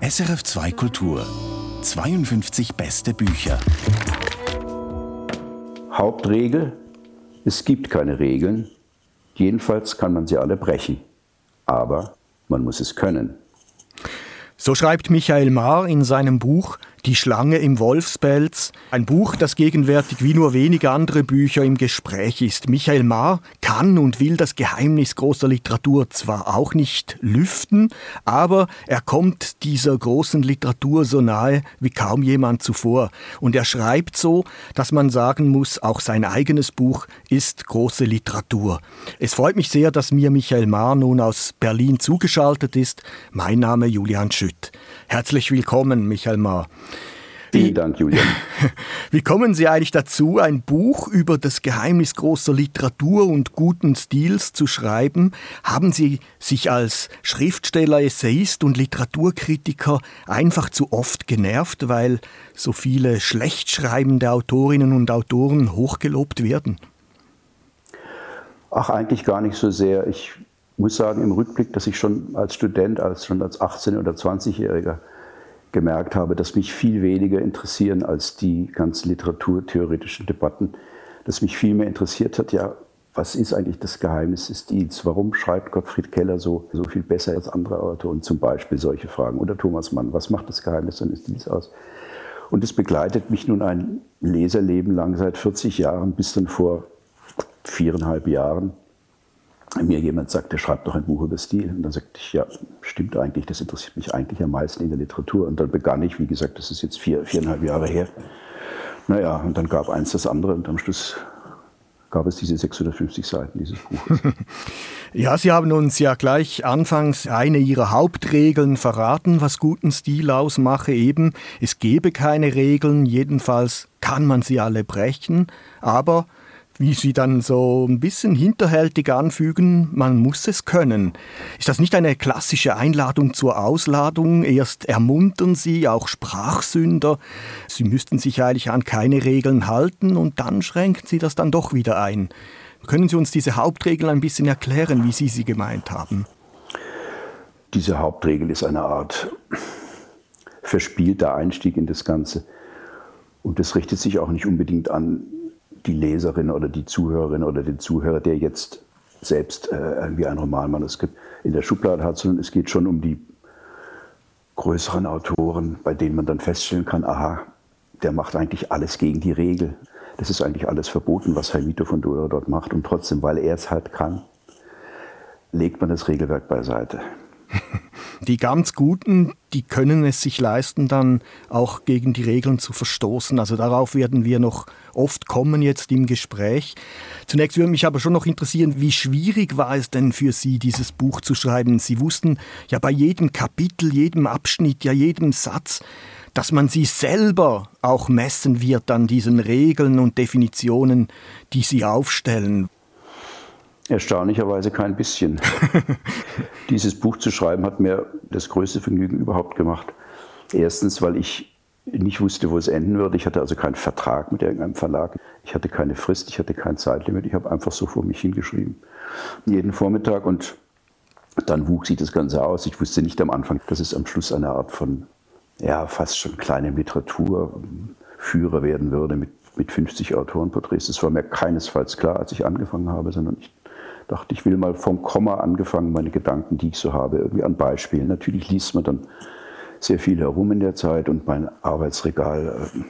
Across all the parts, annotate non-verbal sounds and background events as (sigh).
SRF 2 Kultur 52 beste Bücher. Hauptregel: Es gibt keine Regeln. Jedenfalls kann man sie alle brechen. Aber man muss es können. So schreibt Michael Mahr in seinem Buch die Schlange im Wolfspelz. Ein Buch, das gegenwärtig wie nur wenige andere Bücher im Gespräch ist. Michael Mahr kann und will das Geheimnis großer Literatur zwar auch nicht lüften, aber er kommt dieser großen Literatur so nahe wie kaum jemand zuvor. Und er schreibt so, dass man sagen muss, auch sein eigenes Buch ist große Literatur. Es freut mich sehr, dass mir Michael Mahr nun aus Berlin zugeschaltet ist. Mein Name Julian Schütt. Herzlich willkommen, Michael Mahr. Vielen Dank, Julian. (laughs) Wie kommen Sie eigentlich dazu, ein Buch über das Geheimnis großer Literatur und guten Stils zu schreiben? Haben Sie sich als Schriftsteller, Essayist und Literaturkritiker einfach zu oft genervt, weil so viele schlecht schreibende Autorinnen und Autoren hochgelobt werden? Ach, eigentlich gar nicht so sehr. Ich muss sagen, im Rückblick, dass ich schon als Student, als schon als 18- oder 20-Jähriger gemerkt habe, dass mich viel weniger interessieren als die ganzen literaturtheoretischen Debatten. Dass mich viel mehr interessiert hat, ja, was ist eigentlich das Geheimnis des Stils? Warum schreibt Gottfried Keller so, so viel besser als andere Autoren? Zum Beispiel solche Fragen. Oder Thomas Mann, was macht das Geheimnis seines Stils aus? Und es begleitet mich nun ein Leserleben lang seit 40 Jahren bis dann vor viereinhalb Jahren mir jemand sagt, der schreibt doch ein Buch über Stil. Und dann sagte ich, ja, stimmt eigentlich, das interessiert mich eigentlich am meisten in der Literatur. Und dann begann ich, wie gesagt, das ist jetzt vier, viereinhalb Jahre her. Naja, und dann gab eins das andere und am Schluss gab es diese 650 Seiten dieses Buches. (laughs) ja, Sie haben uns ja gleich anfangs eine Ihrer Hauptregeln verraten, was guten Stil ausmache. Eben, es gebe keine Regeln, jedenfalls kann man sie alle brechen, aber wie Sie dann so ein bisschen hinterhältig anfügen, man muss es können. Ist das nicht eine klassische Einladung zur Ausladung? Erst ermuntern Sie auch Sprachsünder, Sie müssten sich eigentlich an keine Regeln halten und dann schränken Sie das dann doch wieder ein. Können Sie uns diese Hauptregel ein bisschen erklären, wie Sie sie gemeint haben? Diese Hauptregel ist eine Art verspielter Einstieg in das Ganze. Und das richtet sich auch nicht unbedingt an die Leserin oder die Zuhörerin oder den Zuhörer, der jetzt selbst äh, irgendwie ein Romanmanuskript in der Schublade hat, sondern es geht schon um die größeren Autoren, bei denen man dann feststellen kann, aha, der macht eigentlich alles gegen die Regel. Das ist eigentlich alles verboten, was Jaimito von Dora dort macht. Und trotzdem, weil er es halt kann, legt man das Regelwerk beiseite. Die ganz Guten, die können es sich leisten, dann auch gegen die Regeln zu verstoßen. Also darauf werden wir noch oft kommen jetzt im Gespräch. Zunächst würde mich aber schon noch interessieren, wie schwierig war es denn für Sie, dieses Buch zu schreiben? Sie wussten ja bei jedem Kapitel, jedem Abschnitt, ja jedem Satz, dass man sie selber auch messen wird an diesen Regeln und Definitionen, die sie aufstellen. Erstaunlicherweise kein bisschen. (laughs) Dieses Buch zu schreiben hat mir das größte Vergnügen überhaupt gemacht. Erstens, weil ich nicht wusste, wo es enden würde. Ich hatte also keinen Vertrag mit irgendeinem Verlag. Ich hatte keine Frist, ich hatte kein Zeitlimit. Ich habe einfach so vor mich hingeschrieben. Jeden Vormittag und dann wuchs sich das Ganze aus. Ich wusste nicht am Anfang, dass es am Schluss eine Art von, ja, fast schon kleinem Literaturführer werden würde mit, mit 50 Autorenporträts. Das war mir keinesfalls klar, als ich angefangen habe, sondern ich dachte, ich will mal vom Komma angefangen, meine Gedanken, die ich so habe, irgendwie an Beispielen. Natürlich liest man dann sehr viel herum in der Zeit und mein Arbeitsregal, äh,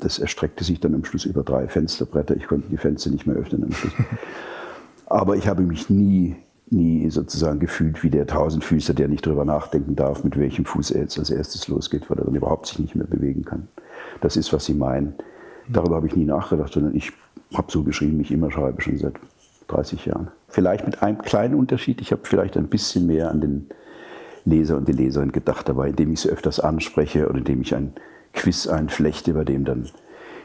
das erstreckte sich dann am Schluss über drei Fensterbretter. Ich konnte die Fenster nicht mehr öffnen am Schluss. (laughs) Aber ich habe mich nie, nie sozusagen gefühlt wie der Tausendfüßer, der nicht darüber nachdenken darf, mit welchem Fuß er jetzt als erstes losgeht, weil er dann überhaupt sich nicht mehr bewegen kann. Das ist, was Sie meinen. Darüber habe ich nie nachgedacht, sondern ich habe so geschrieben, ich immer schreibe, schon seit 30 Jahren. Vielleicht mit einem kleinen Unterschied. Ich habe vielleicht ein bisschen mehr an den Leser und die Leserin gedacht dabei, indem ich sie öfters anspreche oder indem ich ein Quiz einflechte, bei dem dann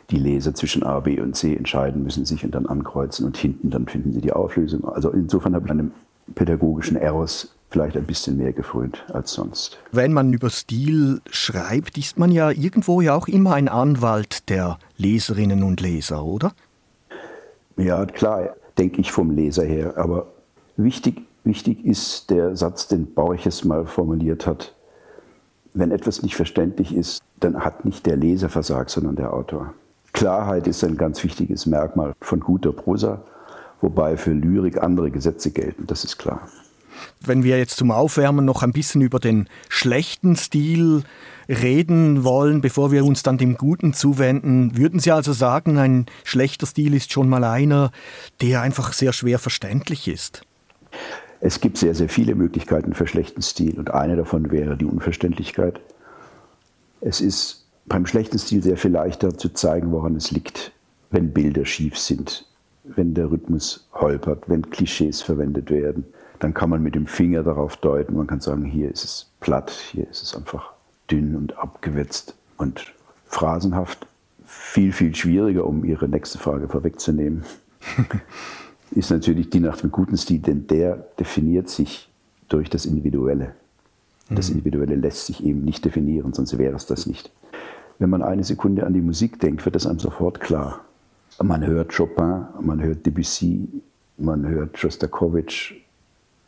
die Leser zwischen A, B und C entscheiden müssen, sich und dann ankreuzen und hinten dann finden sie die Auflösung. Also insofern habe ich einem pädagogischen Eros vielleicht ein bisschen mehr gefrönt als sonst. Wenn man über Stil schreibt, ist man ja irgendwo ja auch immer ein Anwalt der Leserinnen und Leser, oder? Ja, klar denke ich vom Leser her. Aber wichtig wichtig ist der Satz, den Borches mal formuliert hat. Wenn etwas nicht verständlich ist, dann hat nicht der Leser versagt, sondern der Autor. Klarheit ist ein ganz wichtiges Merkmal von guter Prosa, wobei für Lyrik andere Gesetze gelten, das ist klar. Wenn wir jetzt zum Aufwärmen noch ein bisschen über den schlechten Stil reden wollen, bevor wir uns dann dem Guten zuwenden, würden Sie also sagen, ein schlechter Stil ist schon mal einer, der einfach sehr schwer verständlich ist? Es gibt sehr, sehr viele Möglichkeiten für schlechten Stil und eine davon wäre die Unverständlichkeit. Es ist beim schlechten Stil sehr viel leichter zu zeigen, woran es liegt, wenn Bilder schief sind, wenn der Rhythmus holpert, wenn Klischees verwendet werden. Dann kann man mit dem Finger darauf deuten, man kann sagen, hier ist es platt, hier ist es einfach dünn und abgewetzt und phrasenhaft. Viel, viel schwieriger, um Ihre nächste Frage vorwegzunehmen. (laughs) ist natürlich die nach dem guten Stil, denn der definiert sich durch das Individuelle. Das mhm. Individuelle lässt sich eben nicht definieren, sonst wäre es das nicht. Wenn man eine Sekunde an die Musik denkt, wird das einem sofort klar. Man hört Chopin, man hört Debussy, man hört Shostakovich,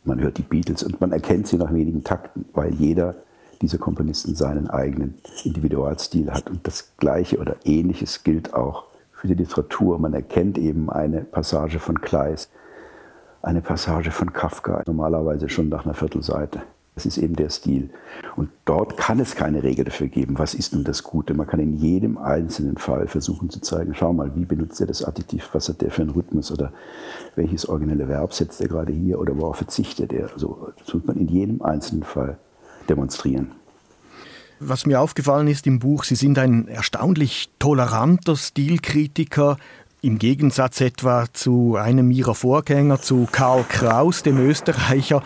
man hört die Beatles und man erkennt sie nach wenigen Takten, weil jeder dieser Komponisten seinen eigenen Individualstil hat. Und das Gleiche oder Ähnliches gilt auch für die Literatur. Man erkennt eben eine Passage von Kleist, eine Passage von Kafka, normalerweise schon nach einer Viertelseite. Das ist eben der Stil. Und dort kann es keine Regel dafür geben, was ist nun das Gute. Man kann in jedem einzelnen Fall versuchen zu zeigen, schau mal, wie benutzt er das Adjektiv, was hat der für einen Rhythmus oder welches originelle Verb setzt er gerade hier oder worauf verzichtet er. Also, das muss man in jedem einzelnen Fall demonstrieren. Was mir aufgefallen ist im Buch, Sie sind ein erstaunlich toleranter Stilkritiker, im Gegensatz etwa zu einem ihrer Vorgänger, zu Karl Kraus, dem Österreicher.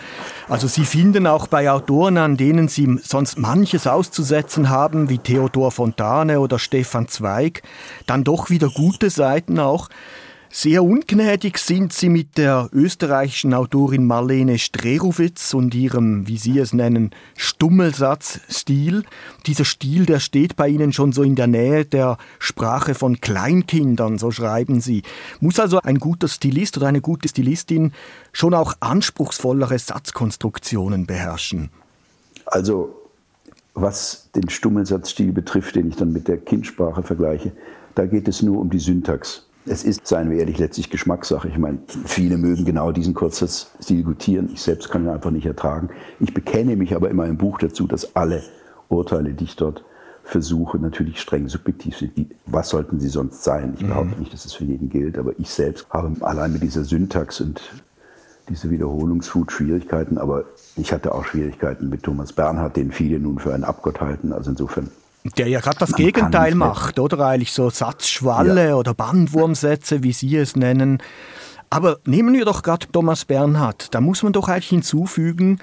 Also Sie finden auch bei Autoren, an denen Sie sonst manches auszusetzen haben, wie Theodor Fontane oder Stefan Zweig, dann doch wieder gute Seiten auch. Sehr ungnädig sind sie mit der österreichischen Autorin Marlene Strerowitz und ihrem, wie Sie es nennen, Stummelsatzstil. Dieser Stil, der steht bei Ihnen schon so in der Nähe der Sprache von Kleinkindern, so schreiben Sie. Muss also ein guter Stilist oder eine gute Stilistin schon auch anspruchsvollere Satzkonstruktionen beherrschen? Also, was den Stummelsatzstil betrifft, den ich dann mit der Kindsprache vergleiche, da geht es nur um die Syntax. Es ist, seien wir ehrlich, letztlich Geschmackssache. Ich meine, viele mögen genau diesen Kurzsatzstil gutieren. Ich selbst kann ihn einfach nicht ertragen. Ich bekenne mich aber immer im Buch dazu, dass alle Urteile, die ich dort versuche, natürlich streng subjektiv sind. Wie, was sollten sie sonst sein? Ich behaupte mhm. nicht, dass es für jeden gilt, aber ich selbst habe allein mit dieser Syntax und dieser Wiederholungswut Schwierigkeiten, aber ich hatte auch Schwierigkeiten mit Thomas Bernhard, den viele nun für einen Abgott halten. Also insofern der ja gerade das Man Gegenteil macht, oder? Eigentlich so Satzschwalle ja. oder Bandwurmsätze, wie Sie es nennen. Aber nehmen wir doch gerade Thomas Bernhard. Da muss man doch eigentlich hinzufügen,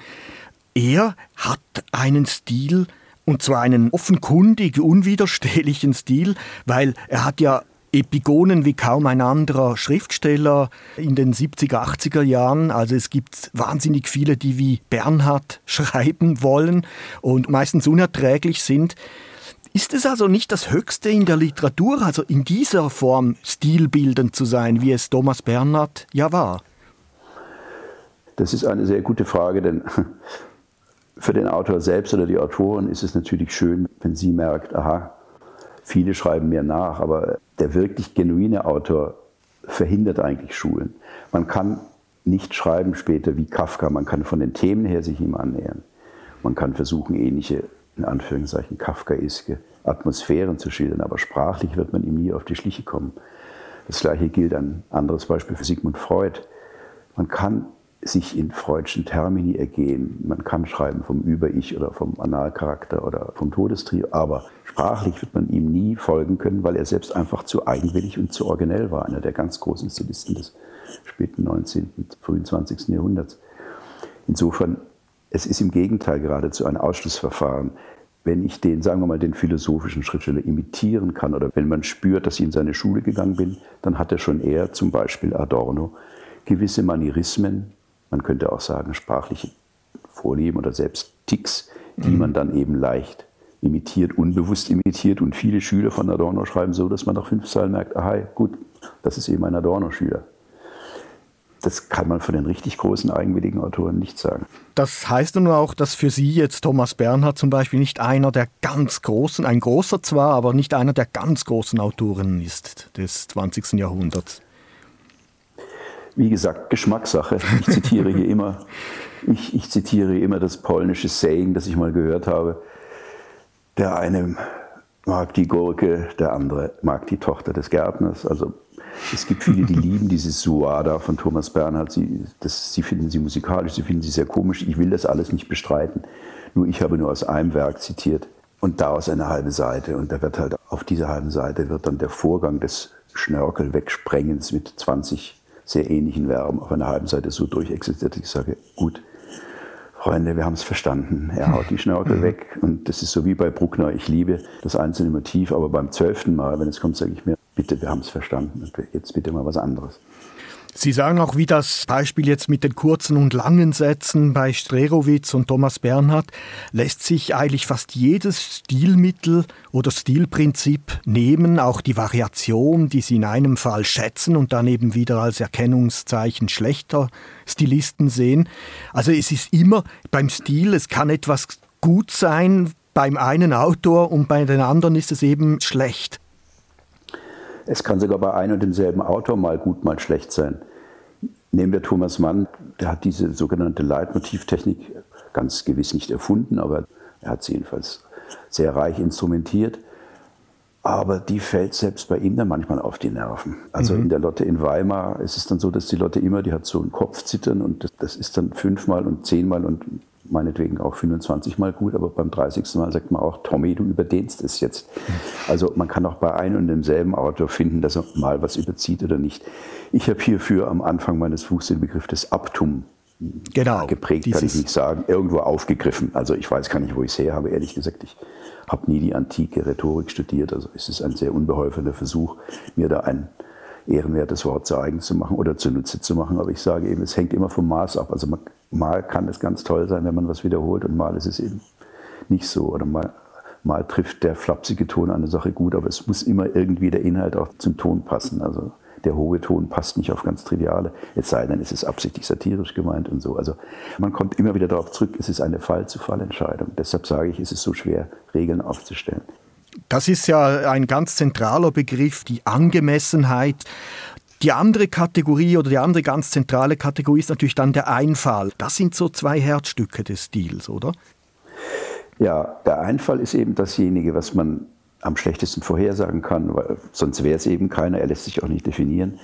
er hat einen Stil, und zwar einen offenkundig unwiderstehlichen Stil, weil er hat ja Epigonen wie kaum ein anderer Schriftsteller in den 70er, 80er Jahren. Also es gibt wahnsinnig viele, die wie Bernhard (laughs) schreiben wollen und meistens unerträglich sind. Ist es also nicht das Höchste in der Literatur, also in dieser Form stilbildend zu sein, wie es Thomas Bernhard ja war? Das ist eine sehr gute Frage, denn für den Autor selbst oder die Autorin ist es natürlich schön, wenn sie merkt, aha, viele schreiben mir nach, aber der wirklich genuine Autor verhindert eigentlich Schulen. Man kann nicht schreiben später wie Kafka, man kann von den Themen her sich ihm annähern. Man kann versuchen, ähnliche in Anführungszeichen kafkaeske Atmosphären zu schildern, aber sprachlich wird man ihm nie auf die Schliche kommen. Das gleiche gilt ein anderes Beispiel für Sigmund Freud. Man kann sich in freudschen Termini ergehen. Man kann schreiben vom Über-Ich oder vom Analcharakter oder vom Todestrio, aber sprachlich wird man ihm nie folgen können, weil er selbst einfach zu eigenwillig und zu originell war, einer der ganz großen Stilisten des späten 19., frühen 20. Jahrhunderts. Insofern es ist im Gegenteil geradezu ein Ausschlussverfahren. Wenn ich den, sagen wir mal, den philosophischen Schriftsteller imitieren kann oder wenn man spürt, dass ich in seine Schule gegangen bin, dann hat er schon eher, zum Beispiel Adorno, gewisse Manierismen, man könnte auch sagen sprachliche Vorlieben oder selbst Ticks, die mhm. man dann eben leicht imitiert, unbewusst imitiert. Und viele Schüler von Adorno schreiben so, dass man nach fünf Zeilen merkt, aha, gut, das ist eben ein Adorno-Schüler Das kann man von den richtig großen eigenwilligen Autoren nicht sagen. Das heißt nun auch, dass für Sie jetzt Thomas Bernhard zum Beispiel nicht einer der ganz großen, ein großer zwar, aber nicht einer der ganz großen Autoren ist des 20. Jahrhunderts. Wie gesagt, Geschmackssache. Ich zitiere hier immer, (laughs) ich, ich zitiere immer das polnische Saying, das ich mal gehört habe. Der eine mag die Gurke, der andere mag die Tochter des Gärtners. Also es gibt viele, die lieben diese Suada von Thomas Bernhard. Sie, das, sie finden sie musikalisch, sie finden sie sehr komisch. Ich will das alles nicht bestreiten. Nur ich habe nur aus einem Werk zitiert und daraus eine halbe Seite. Und da wird halt auf dieser halben Seite wird dann der Vorgang des Schnörkel-Wegsprengens mit 20 sehr ähnlichen Verben auf einer halben Seite so durchexistiert. Ich sage, gut, Freunde, wir haben es verstanden. Er haut die Schnörkel weg. Und das ist so wie bei Bruckner. Ich liebe das einzelne Motiv, aber beim zwölften Mal, wenn es kommt, sage ich mir, bitte, wir haben es verstanden. Und jetzt bitte mal was anderes. Sie sagen auch, wie das Beispiel jetzt mit den kurzen und langen Sätzen bei Strerowitz und Thomas Bernhard lässt sich eigentlich fast jedes Stilmittel oder Stilprinzip nehmen, auch die Variation, die Sie in einem Fall schätzen und dann eben wieder als Erkennungszeichen schlechter Stilisten sehen. Also es ist immer beim Stil, es kann etwas gut sein beim einen Autor und bei den anderen ist es eben schlecht. Es kann sogar bei einem und demselben Autor mal gut, mal schlecht sein. Nehmen wir Thomas Mann, der hat diese sogenannte Leitmotivtechnik ganz gewiss nicht erfunden, aber er hat sie jedenfalls sehr reich instrumentiert. Aber die fällt selbst bei ihm dann manchmal auf die Nerven. Also mhm. in der Lotte in Weimar ist es dann so, dass die Lotte immer, die hat so einen Kopfzittern und das, das ist dann fünfmal und zehnmal und meinetwegen auch 25 Mal gut, aber beim 30. Mal sagt man auch, Tommy, du überdehnst es jetzt. Also man kann auch bei einem und demselben Autor finden, dass er mal was überzieht oder nicht. Ich habe hierfür am Anfang meines Buchs den Begriff des Abtum genau, geprägt, kann ich nicht sagen, irgendwo aufgegriffen. Also ich weiß gar nicht, wo ich es her habe, ehrlich gesagt. Ich habe nie die antike Rhetorik studiert, also es ist ein sehr unbeholfener Versuch, mir da ein ehrenwertes Wort zu eigen zu machen oder zunutze zu machen. Aber ich sage eben, es hängt immer vom Maß ab. Also man, mal kann es ganz toll sein, wenn man was wiederholt und mal ist es eben nicht so. Oder mal, mal trifft der flapsige Ton eine Sache gut, aber es muss immer irgendwie der Inhalt auch zum Ton passen. Also der hohe Ton passt nicht auf ganz triviale, es sei denn, es ist absichtlich satirisch gemeint und so. Also man kommt immer wieder darauf zurück, es ist eine Fall-zu-Fall-Entscheidung. Deshalb sage ich, es ist so schwer, Regeln aufzustellen. Das ist ja ein ganz zentraler Begriff, die Angemessenheit. Die andere Kategorie oder die andere ganz zentrale Kategorie ist natürlich dann der Einfall. Das sind so zwei Herzstücke des Stils, oder? Ja, der Einfall ist eben dasjenige, was man am schlechtesten vorhersagen kann, weil sonst wäre es eben keiner, er lässt sich auch nicht definieren.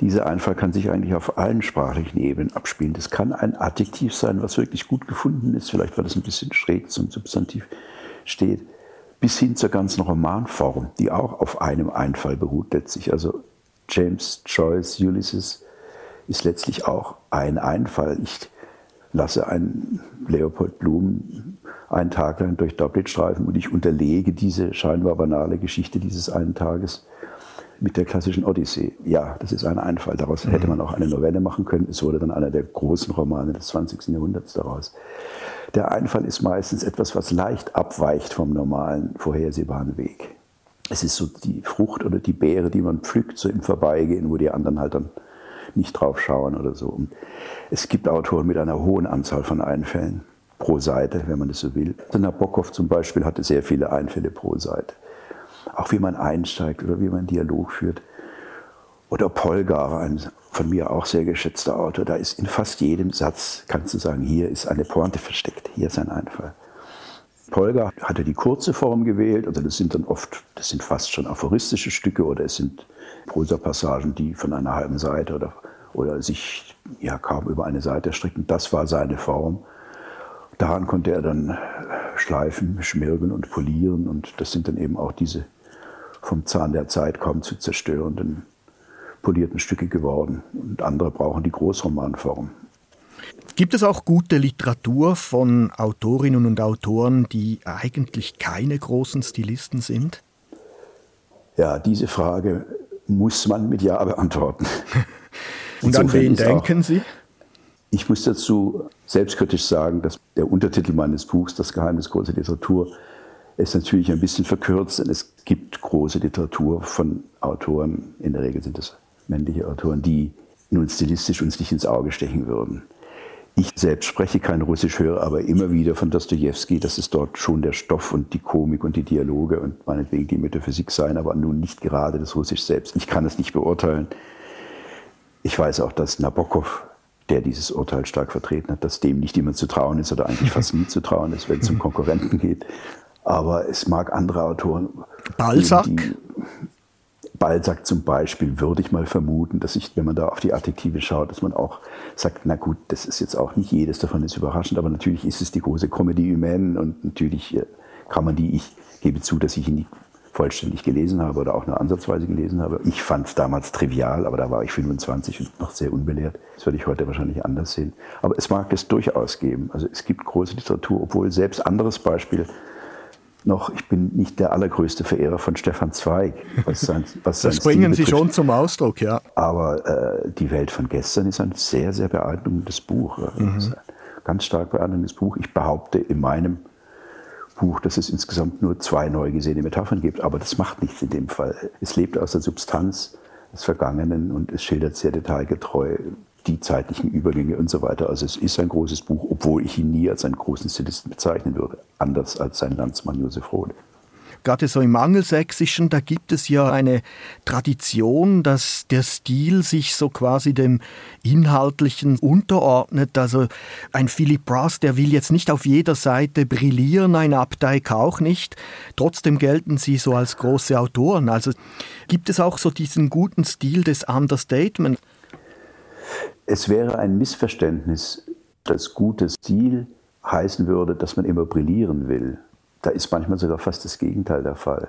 Dieser Einfall kann sich eigentlich auf allen sprachlichen Ebenen abspielen. Das kann ein Adjektiv sein, was wirklich gut gefunden ist, vielleicht weil es ein bisschen schräg zum Substantiv steht bis hin zur ganzen Romanform, die auch auf einem Einfall beruht letztlich. Also James Joyce Ulysses ist letztlich auch ein Einfall. Ich lasse einen Leopold Bloom einen Tag lang durch Dublin streifen und ich unterlege diese scheinbar banale Geschichte dieses einen Tages mit der klassischen Odyssee. Ja, das ist ein Einfall. Daraus hätte man auch eine Novelle machen können. Es wurde dann einer der großen Romane des 20. Jahrhunderts daraus. Der Einfall ist meistens etwas, was leicht abweicht vom normalen, vorhersehbaren Weg. Es ist so die Frucht oder die Beere, die man pflückt, so im Vorbeigehen, wo die anderen halt dann nicht drauf schauen oder so. Und es gibt Autoren mit einer hohen Anzahl von Einfällen pro Seite, wenn man das so will. Nabokov zum Beispiel hatte sehr viele Einfälle pro Seite. Auch wie man einsteigt oder wie man einen Dialog führt. Oder Polgar, ein von mir auch sehr geschätzter Autor, da ist in fast jedem Satz, kannst du sagen, hier ist eine Pointe versteckt, hier ist ein Einfall. Polgar hatte die kurze Form gewählt, also das sind dann oft, das sind fast schon aphoristische Stücke oder es sind Prosapassagen, die von einer halben Seite oder, oder sich ja kaum über eine Seite strecken. Das war seine Form. Daran konnte er dann schleifen, schmirgeln und polieren und das sind dann eben auch diese vom Zahn der Zeit kaum zu zerstörenden polierten Stücke geworden. Und andere brauchen die Großromanform. Gibt es auch gute Literatur von Autorinnen und Autoren, die eigentlich keine großen Stilisten sind? Ja, diese Frage muss man mit Ja beantworten. (laughs) und an wen denken auch, Sie? Ich muss dazu selbstkritisch sagen, dass der Untertitel meines Buchs, Das Geheimnis großer Literatur, ist natürlich ein bisschen verkürzt, denn es gibt große Literatur von Autoren, in der Regel sind es männliche Autoren, die nun stilistisch uns nicht ins Auge stechen würden. Ich selbst spreche kein Russisch, höre aber immer wieder von Dostoevsky, dass es dort schon der Stoff und die Komik und die Dialoge und meinetwegen die Metaphysik seien, aber nun nicht gerade das Russisch selbst. Ich kann es nicht beurteilen. Ich weiß auch, dass Nabokov, der dieses Urteil stark vertreten hat, dass dem nicht immer zu trauen ist oder eigentlich fast nie zu trauen ist, wenn es um (laughs) Konkurrenten geht. Aber es mag andere Autoren. Balzac? Die, Balzac zum Beispiel würde ich mal vermuten, dass ich, wenn man da auf die Adjektive schaut, dass man auch sagt, na gut, das ist jetzt auch nicht jedes davon ist überraschend, aber natürlich ist es die große Comedy humaine und natürlich äh, kann man die, ich gebe zu, dass ich ihn nicht vollständig gelesen habe oder auch nur ansatzweise gelesen habe. Ich fand es damals trivial, aber da war ich 25 und noch sehr unbelehrt. Das würde ich heute wahrscheinlich anders sehen. Aber es mag es durchaus geben. Also es gibt große Literatur, obwohl selbst anderes Beispiel, noch, ich bin nicht der allergrößte Verehrer von Stefan Zweig. Was sein, (laughs) was das bringen Sie schon zum Ausdruck, ja. Aber äh, Die Welt von gestern ist ein sehr, sehr beeindruckendes Buch. Mhm. ein ganz stark beeindruckendes Buch. Ich behaupte in meinem Buch, dass es insgesamt nur zwei neu gesehene Metaphern gibt, aber das macht nichts in dem Fall. Es lebt aus der Substanz des Vergangenen und es schildert sehr detailgetreu die zeitlichen Übergänge und so weiter. Also es ist ein großes Buch, obwohl ich ihn nie als einen großen Stilisten bezeichnen würde, anders als sein Landsmann Josef Roth. Gerade so im Angelsächsischen, da gibt es ja eine Tradition, dass der Stil sich so quasi dem Inhaltlichen unterordnet. Also ein Philip Brass, der will jetzt nicht auf jeder Seite brillieren, ein Updike auch nicht. Trotzdem gelten sie so als große Autoren. Also gibt es auch so diesen guten Stil des Understatement. Es wäre ein Missverständnis, dass guter Stil heißen würde, dass man immer brillieren will. Da ist manchmal sogar fast das Gegenteil der Fall.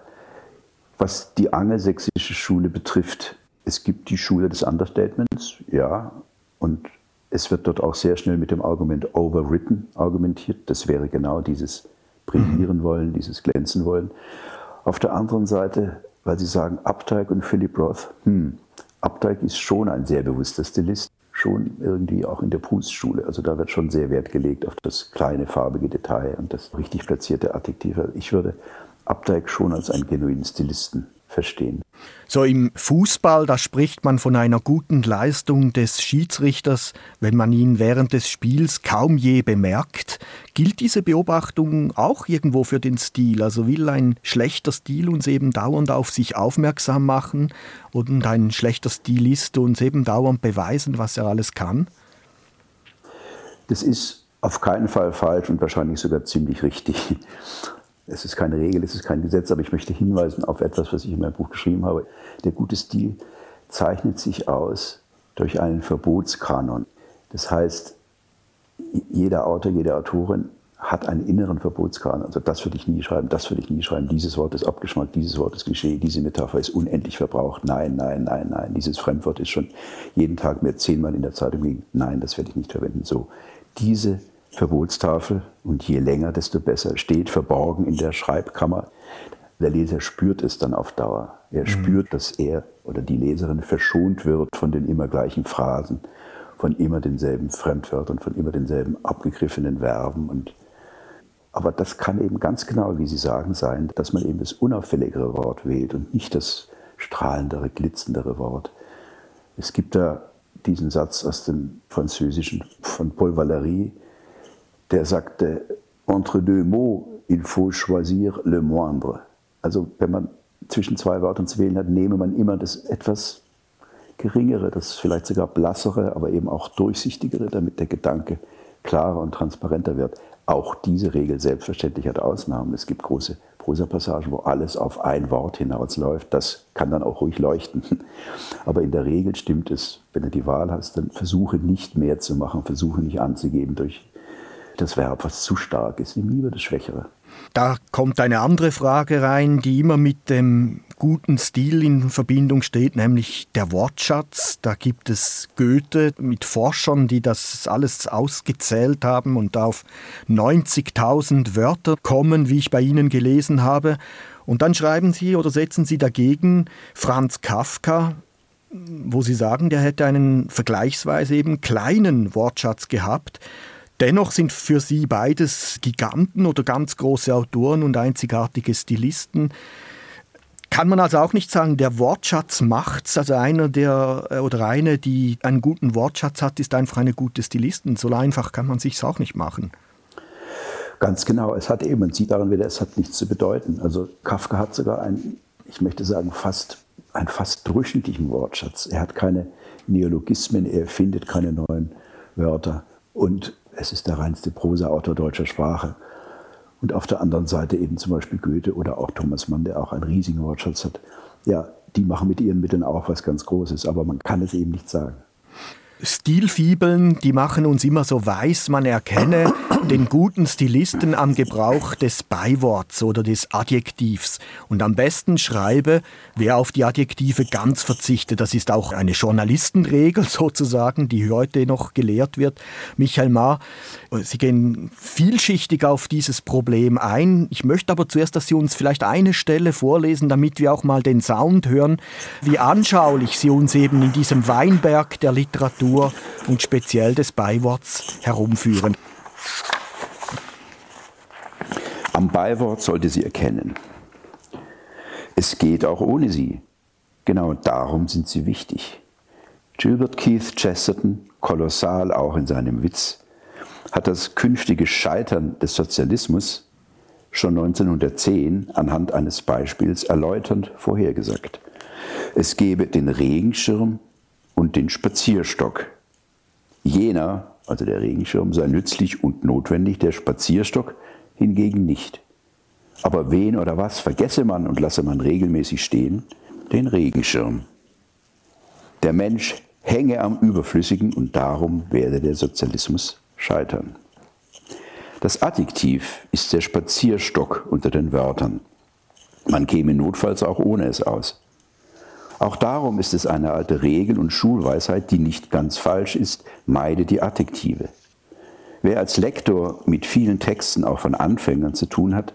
Was die angelsächsische Schule betrifft, es gibt die Schule des Understatements, ja, und es wird dort auch sehr schnell mit dem Argument overwritten argumentiert. Das wäre genau dieses brillieren wollen, dieses glänzen wollen. Auf der anderen Seite, weil Sie sagen, Updike und Philip Roth, hm, Updike ist schon ein sehr bewusster Stilist schon irgendwie auch in der Proust-Schule. Also da wird schon sehr Wert gelegt auf das kleine farbige Detail und das richtig platzierte Adjektiv. Ich würde Updike schon als einen genuinen Stilisten verstehen. So im Fußball, da spricht man von einer guten Leistung des Schiedsrichters, wenn man ihn während des Spiels kaum je bemerkt. Gilt diese Beobachtung auch irgendwo für den Stil? Also will ein schlechter Stil uns eben dauernd auf sich aufmerksam machen und ein schlechter Stilist uns eben dauernd beweisen, was er alles kann? Das ist auf keinen Fall falsch und wahrscheinlich sogar ziemlich richtig. Es ist keine Regel, es ist kein Gesetz, aber ich möchte hinweisen auf etwas, was ich in meinem Buch geschrieben habe. Der gute Stil zeichnet sich aus durch einen Verbotskanon. Das heißt, jeder Autor, jede Autorin hat einen inneren Verbotskanon. Also das würde ich nie schreiben, das würde ich nie schreiben. Dieses Wort ist Abgeschmack, dieses Wort ist Klischee, diese Metapher ist unendlich verbraucht. Nein, nein, nein, nein. Dieses Fremdwort ist schon jeden Tag mir zehnmal in der Zeitung liegen. Nein, das werde ich nicht verwenden. So, diese Verbotstafel und je länger, desto besser. Steht verborgen in der Schreibkammer. Der Leser spürt es dann auf Dauer. Er mhm. spürt, dass er oder die Leserin verschont wird von den immer gleichen Phrasen, von immer denselben Fremdwörtern, von immer denselben abgegriffenen Verben. Und aber das kann eben ganz genau, wie Sie sagen, sein, dass man eben das unauffälligere Wort wählt und nicht das strahlendere, glitzendere Wort. Es gibt da diesen Satz aus dem Französischen von Paul Valéry, der sagte, entre deux mots, il faut choisir le moindre. Also wenn man zwischen zwei Wörtern zu wählen hat, nehme man immer das etwas geringere, das vielleicht sogar blassere, aber eben auch durchsichtigere, damit der Gedanke klarer und transparenter wird. Auch diese Regel selbstverständlich hat Ausnahmen. Es gibt große Prosapassagen, wo alles auf ein Wort hinausläuft. Das kann dann auch ruhig leuchten. (laughs) Aber in der Regel stimmt es, wenn du die Wahl hast, dann versuche nicht mehr zu machen, versuche nicht anzugeben durch das Verb, was zu stark ist. Nimm lieber das Schwächere. Da kommt eine andere Frage rein, die immer mit dem guten Stil in Verbindung steht, nämlich der Wortschatz. Da gibt es Goethe mit Forschern, die das alles ausgezählt haben und auf 90.000 Wörter kommen, wie ich bei Ihnen gelesen habe. Und dann schreiben Sie oder setzen Sie dagegen Franz Kafka, wo Sie sagen, der hätte einen vergleichsweise eben kleinen Wortschatz gehabt. Dennoch sind für sie beides Giganten oder ganz große Autoren und einzigartige Stilisten. Kann man also auch nicht sagen, der Wortschatz macht's, also einer der äh, oder eine, die einen guten Wortschatz hat, ist einfach eine gute Stilistin. So einfach kann man sich's auch nicht machen. Ganz genau, es hat eben, man sieht daran wieder, es hat nichts zu bedeuten. Also Kafka hat sogar einen, ich möchte sagen, fast, einen fast durchschnittlichen Wortschatz. Er hat keine Neologismen, er findet keine neuen Wörter. Und es ist der reinste Prosa-Autor deutscher Sprache. Und auf der anderen Seite eben zum Beispiel Goethe oder auch Thomas Mann, der auch einen riesigen Wortschatz hat. Ja, die machen mit ihren Mitteln auch was ganz Großes, aber man kann es eben nicht sagen. Stilfibeln, die machen uns immer so weiß, man erkenne (coughs) den guten Stilisten am Gebrauch des Beiworts oder des Adjektivs. Und am besten schreibe, wer auf die Adjektive ganz verzichtet. Das ist auch eine Journalistenregel (laughs) sozusagen, die heute noch gelehrt wird. Michael Mahr, Sie gehen vielschichtig auf dieses Problem ein. Ich möchte aber zuerst, dass Sie uns vielleicht eine Stelle vorlesen, damit wir auch mal den Sound hören, wie anschaulich Sie uns eben in diesem Weinberg der Literatur und speziell des Beiworts herumführen. Am Beiwort sollte sie erkennen. Es geht auch ohne sie. Genau darum sind sie wichtig. Gilbert Keith Chesterton, kolossal auch in seinem Witz, hat das künftige Scheitern des Sozialismus schon 1910 anhand eines Beispiels erläuternd vorhergesagt. Es gebe den Regenschirm und den Spazierstock. Jener, also der Regenschirm, sei nützlich und notwendig, der Spazierstock hingegen nicht. Aber wen oder was vergesse man und lasse man regelmäßig stehen? Den Regenschirm. Der Mensch hänge am Überflüssigen und darum werde der Sozialismus scheitern. Das Adjektiv ist der Spazierstock unter den Wörtern. Man käme notfalls auch ohne es aus. Auch darum ist es eine alte Regel und Schulweisheit, die nicht ganz falsch ist, meide die Adjektive. Wer als Lektor mit vielen Texten auch von Anfängern zu tun hat,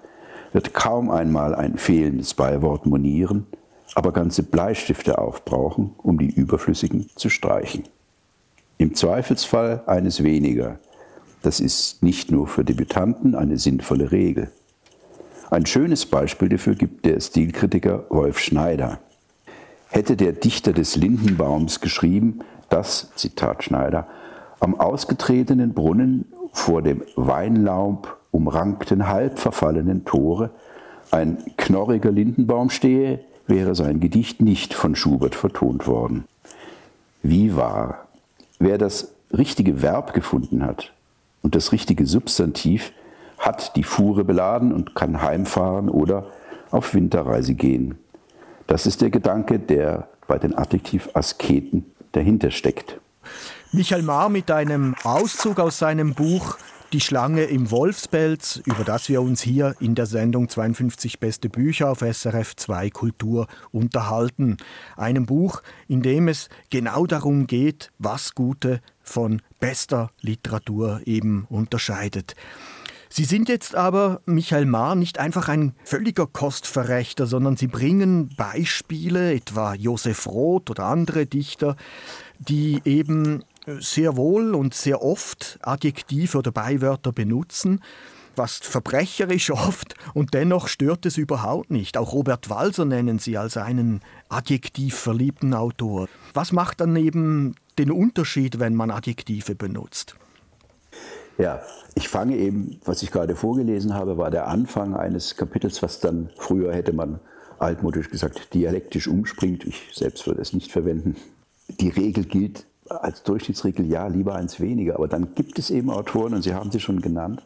wird kaum einmal ein fehlendes Beiwort monieren, aber ganze Bleistifte aufbrauchen, um die überflüssigen zu streichen. Im Zweifelsfall eines weniger, das ist nicht nur für Debütanten eine sinnvolle Regel. Ein schönes Beispiel dafür gibt der Stilkritiker Wolf Schneider. Hätte der Dichter des Lindenbaums geschrieben, dass, Zitat Schneider, am ausgetretenen Brunnen vor dem Weinlaub umrankten halb verfallenen Tore ein knorriger Lindenbaum stehe, wäre sein Gedicht nicht von Schubert vertont worden. Wie wahr? Wer das richtige Verb gefunden hat, und das richtige Substantiv hat die Fuhre beladen und kann heimfahren oder auf Winterreise gehen. Das ist der Gedanke, der bei den Adjektiv-Asketen dahinter steckt. Michael Mahr mit einem Auszug aus seinem Buch Die Schlange im Wolfspelz, über das wir uns hier in der Sendung 52 beste Bücher auf SRF 2 Kultur unterhalten. Einem Buch, in dem es genau darum geht, was gute von bester Literatur eben unterscheidet. Sie sind jetzt aber, Michael Mahr, nicht einfach ein völliger Kostverrächter, sondern Sie bringen Beispiele, etwa Josef Roth oder andere Dichter, die eben sehr wohl und sehr oft Adjektive oder Beiwörter benutzen, was verbrecherisch (laughs) oft und dennoch stört es überhaupt nicht. Auch Robert Walser nennen Sie als einen adjektiv verliebten Autor. Was macht dann eben den Unterschied, wenn man Adjektive benutzt? Ja, ich fange eben, was ich gerade vorgelesen habe, war der Anfang eines Kapitels, was dann früher hätte man altmodisch gesagt dialektisch umspringt. Ich selbst würde es nicht verwenden. Die Regel gilt als Durchschnittsregel, ja, lieber eins weniger. Aber dann gibt es eben Autoren, und Sie haben sie schon genannt,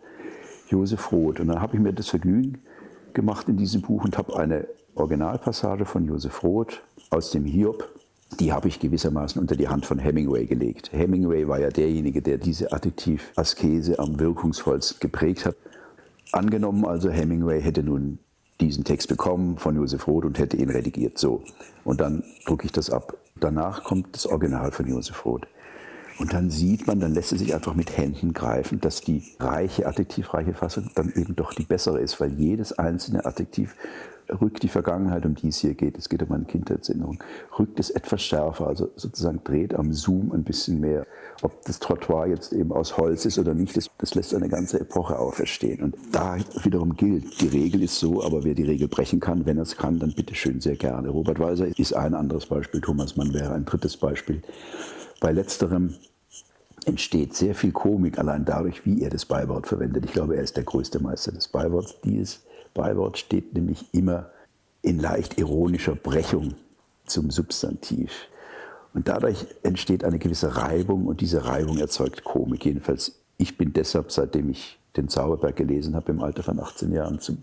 Josef Roth. Und dann habe ich mir das Vergnügen gemacht in diesem Buch und habe eine Originalpassage von Josef Roth aus dem Hiob die habe ich gewissermaßen unter die Hand von Hemingway gelegt. Hemingway war ja derjenige, der diese Adjektiv-Askese am wirkungsvollsten geprägt hat. Angenommen also, Hemingway hätte nun diesen Text bekommen von Josef Roth und hätte ihn redigiert. So. Und dann drucke ich das ab. Danach kommt das Original von Josef Roth. Und dann sieht man, dann lässt es sich einfach mit Händen greifen, dass die reiche, adjektivreiche Fassung dann eben doch die bessere ist, weil jedes einzelne Adjektiv rückt die Vergangenheit, um die es hier geht, es geht um eine Kindheitserinnerung, rückt es etwas schärfer, also sozusagen dreht am Zoom ein bisschen mehr. Ob das Trottoir jetzt eben aus Holz ist oder nicht, das, das lässt eine ganze Epoche auferstehen. Und da wiederum gilt, die Regel ist so, aber wer die Regel brechen kann, wenn er es kann, dann bitte schön sehr gerne. Robert Walser ist ein anderes Beispiel, Thomas Mann wäre ein drittes Beispiel. Bei letzterem entsteht sehr viel Komik allein dadurch, wie er das Beiwort verwendet. Ich glaube, er ist der größte Meister des Beiworts. Dieses Beiwort steht nämlich immer in leicht ironischer Brechung zum Substantiv. Und dadurch entsteht eine gewisse Reibung und diese Reibung erzeugt Komik. Jedenfalls, ich bin deshalb, seitdem ich den Zauberberg gelesen habe, im Alter von 18 Jahren, zum,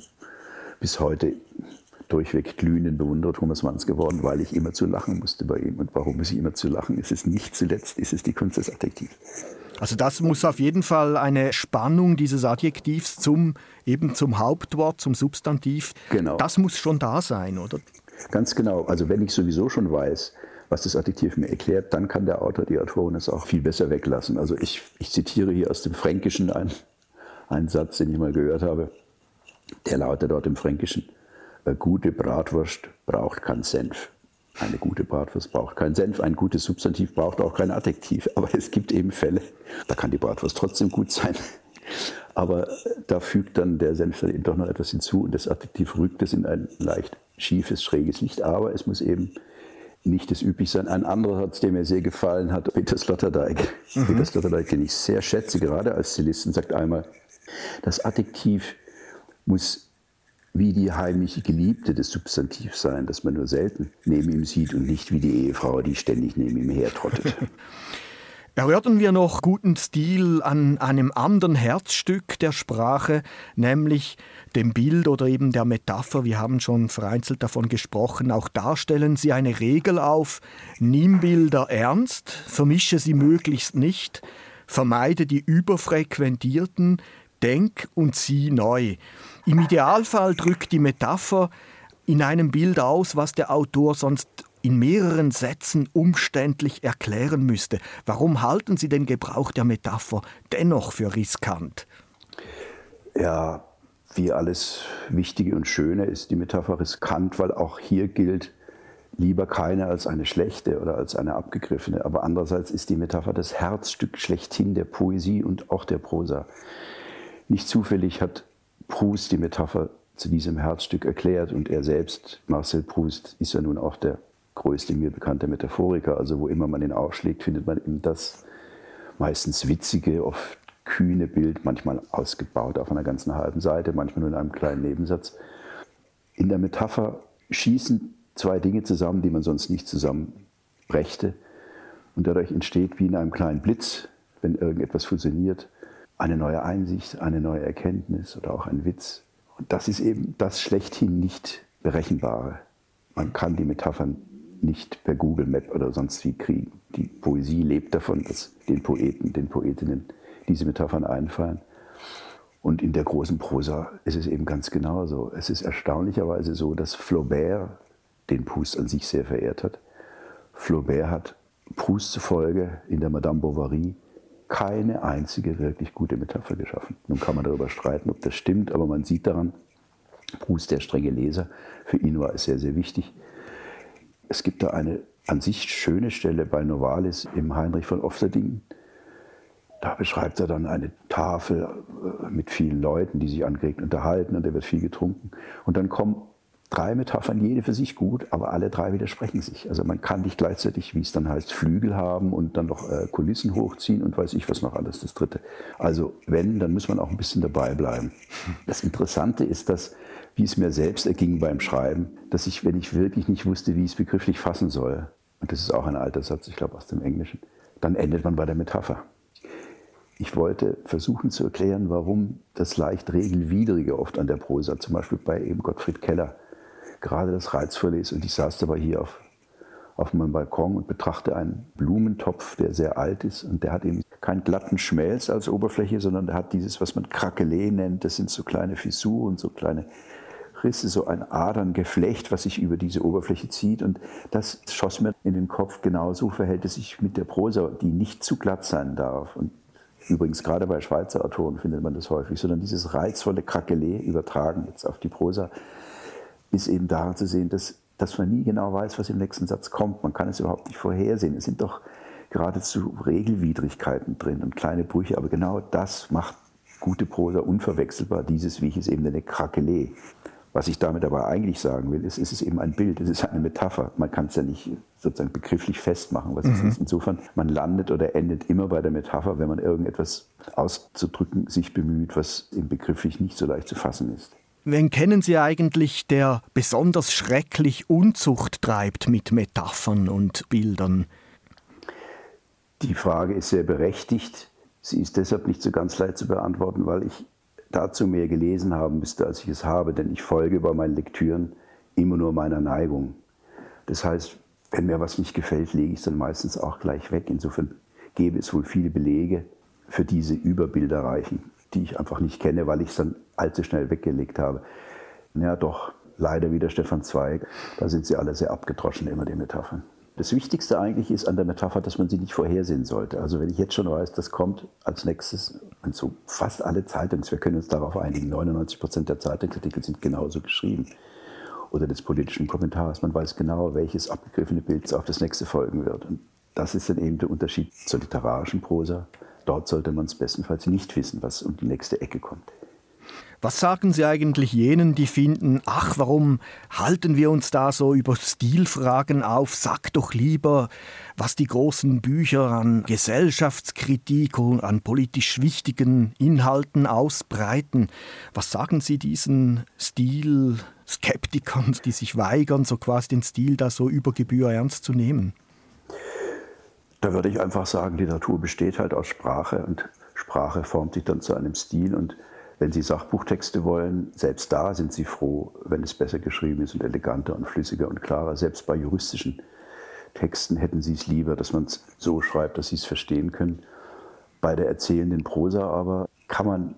bis heute durchweg glühenden Bewunderer Thomas Manns geworden, weil ich immer zu lachen musste bei ihm. Und warum muss ich immer zu lachen? Es ist nicht zuletzt, ist es die Kunst des Adjektivs. Also das muss auf jeden Fall eine Spannung dieses Adjektivs zum eben zum Hauptwort, zum Substantiv. Genau. Das muss schon da sein, oder? Ganz genau. Also wenn ich sowieso schon weiß, was das Adjektiv mir erklärt, dann kann der Autor, die Autorin es auch viel besser weglassen. Also ich, ich zitiere hier aus dem Fränkischen einen, einen Satz, den ich mal gehört habe. Der lautet dort im Fränkischen. Eine gute Bratwurst braucht keinen Senf. Eine gute Bratwurst braucht keinen Senf. Ein gutes Substantiv braucht auch kein Adjektiv. Aber es gibt eben Fälle, da kann die Bratwurst trotzdem gut sein. Aber da fügt dann der Senf dann eben doch noch etwas hinzu und das Adjektiv rückt es in ein leicht schiefes, schräges Licht. Aber es muss eben nicht das üblich sein. Ein anderer Satz, der mir sehr gefallen hat, Peter Sloterdijk. Mhm. Peter Sloterdijk, den ich sehr schätze, gerade als Stilisten, sagt einmal, das Adjektiv muss wie die heimliche Geliebte des Substantivs sein, das man nur selten neben ihm sieht und nicht wie die Ehefrau, die ständig neben ihm hertrottet. (laughs) Erhörten wir noch guten Stil an einem anderen Herzstück der Sprache, nämlich dem Bild oder eben der Metapher. Wir haben schon vereinzelt davon gesprochen. Auch da stellen Sie eine Regel auf. Nimm Bilder ernst, vermische sie möglichst nicht, vermeide die überfrequentierten, denk und sieh neu. Im Idealfall drückt die Metapher in einem Bild aus, was der Autor sonst in mehreren Sätzen umständlich erklären müsste. Warum halten Sie den Gebrauch der Metapher dennoch für riskant? Ja, wie alles Wichtige und Schöne ist die Metapher riskant, weil auch hier gilt, lieber keine als eine schlechte oder als eine abgegriffene. Aber andererseits ist die Metapher das Herzstück schlechthin der Poesie und auch der Prosa. Nicht zufällig hat Proust die Metapher zu diesem Herzstück erklärt und er selbst, Marcel Proust, ist ja nun auch der größte mir bekannte Metaphoriker. Also wo immer man ihn aufschlägt, findet man eben das meistens witzige, oft kühne Bild, manchmal ausgebaut auf einer ganzen halben Seite, manchmal nur in einem kleinen Nebensatz. In der Metapher schießen zwei Dinge zusammen, die man sonst nicht zusammenbrächte. Und dadurch entsteht wie in einem kleinen Blitz, wenn irgendetwas fusioniert, eine neue Einsicht, eine neue Erkenntnis oder auch ein Witz. Und das ist eben das schlechthin nicht Berechenbare. Man kann die Metaphern nicht per Google Map oder sonst wie kriegen. Die Poesie lebt davon, dass den Poeten, den Poetinnen diese Metaphern einfallen. Und in der großen Prosa ist es eben ganz genauso. Es ist erstaunlicherweise so, dass Flaubert den Proust an sich sehr verehrt hat. Flaubert hat Proust zufolge in der Madame Bovary keine einzige wirklich gute Metapher geschaffen. Nun kann man darüber streiten, ob das stimmt, aber man sieht daran, Proust, der strenge Leser, für ihn war es sehr, sehr wichtig. Es gibt da eine an sich schöne Stelle bei Novalis im Heinrich von Ofterdingen. Da beschreibt er dann eine Tafel äh, mit vielen Leuten, die sich angeregt unterhalten und da wird viel getrunken. Und dann kommen drei Metaphern, jede für sich gut, aber alle drei widersprechen sich. Also man kann nicht gleichzeitig, wie es dann heißt, Flügel haben und dann noch äh, Kulissen hochziehen und weiß ich was noch alles, das dritte. Also wenn, dann muss man auch ein bisschen dabei bleiben. Das Interessante ist, dass, wie es mir selbst erging beim Schreiben, dass ich, wenn ich wirklich nicht wusste, wie ich es begrifflich fassen soll, und das ist auch ein alter Satz, ich glaube aus dem Englischen, dann endet man bei der Metapher. Ich wollte versuchen zu erklären, warum das leicht Regelwidrige oft an der Prosa, zum Beispiel bei eben Gottfried Keller, gerade das Reizvolle ist. Und ich saß dabei hier auf, auf meinem Balkon und betrachte einen Blumentopf, der sehr alt ist und der hat eben keinen glatten Schmelz als Oberfläche, sondern der hat dieses, was man Krakelee nennt. Das sind so kleine Fissuren, so kleine Risse, so ein Aderngeflecht, was sich über diese Oberfläche zieht. Und das schoss mir in den Kopf. Genauso verhält es sich mit der Prosa, die nicht zu glatt sein darf. Und übrigens gerade bei Schweizer Autoren findet man das häufig, sondern dieses reizvolle Krakelee übertragen jetzt auf die Prosa ist eben daran zu sehen, dass, dass man nie genau weiß, was im nächsten Satz kommt. Man kann es überhaupt nicht vorhersehen. Es sind doch geradezu Regelwidrigkeiten drin und kleine Brüche, aber genau das macht gute Prosa unverwechselbar, dieses, wie ich es eben nenne, Krakelé. Was ich damit aber eigentlich sagen will, ist, es ist eben ein Bild, es ist eine Metapher. Man kann es ja nicht sozusagen begrifflich festmachen, was mhm. es ist. Insofern, man landet oder endet immer bei der Metapher, wenn man irgendetwas auszudrücken sich bemüht, was im begrifflich nicht so leicht zu fassen ist. Wen kennen Sie eigentlich, der besonders schrecklich Unzucht treibt mit Metaphern und Bildern? Die Frage ist sehr berechtigt. Sie ist deshalb nicht so ganz leicht zu beantworten, weil ich dazu mehr gelesen haben müsste, als ich es habe, denn ich folge bei meinen Lektüren immer nur meiner Neigung. Das heißt, wenn mir was nicht gefällt, lege ich es dann meistens auch gleich weg. Insofern gäbe es wohl viele Belege für diese Überbilderreichen, die ich einfach nicht kenne, weil ich es dann allzu schnell weggelegt habe. Ja, doch, leider wieder Stefan Zweig. Da sind sie alle sehr abgedroschen, immer die Metaphern. Das Wichtigste eigentlich ist an der Metapher, dass man sie nicht vorhersehen sollte. Also wenn ich jetzt schon weiß, das kommt als nächstes, und so fast alle Zeitungs, wir können uns darauf einigen, 99 Prozent der Zeitungsartikel sind genauso geschrieben. Oder des politischen Kommentars. Man weiß genau, welches abgegriffene Bild auf das nächste folgen wird. Und das ist dann eben der Unterschied zur literarischen Prosa. Dort sollte man es bestenfalls nicht wissen, was um die nächste Ecke kommt. Was sagen Sie eigentlich jenen, die finden, ach, warum halten wir uns da so über Stilfragen auf? Sag doch lieber, was die großen Bücher an Gesellschaftskritik und an politisch wichtigen Inhalten ausbreiten. Was sagen Sie diesen Stilskeptikern, die sich weigern, so quasi den Stil da so über Gebühr ernst zu nehmen? Da würde ich einfach sagen, Literatur besteht halt aus Sprache und Sprache formt sich dann zu einem Stil und wenn Sie Sachbuchtexte wollen, selbst da sind Sie froh, wenn es besser geschrieben ist und eleganter und flüssiger und klarer. Selbst bei juristischen Texten hätten Sie es lieber, dass man es so schreibt, dass Sie es verstehen können. Bei der erzählenden Prosa aber kann man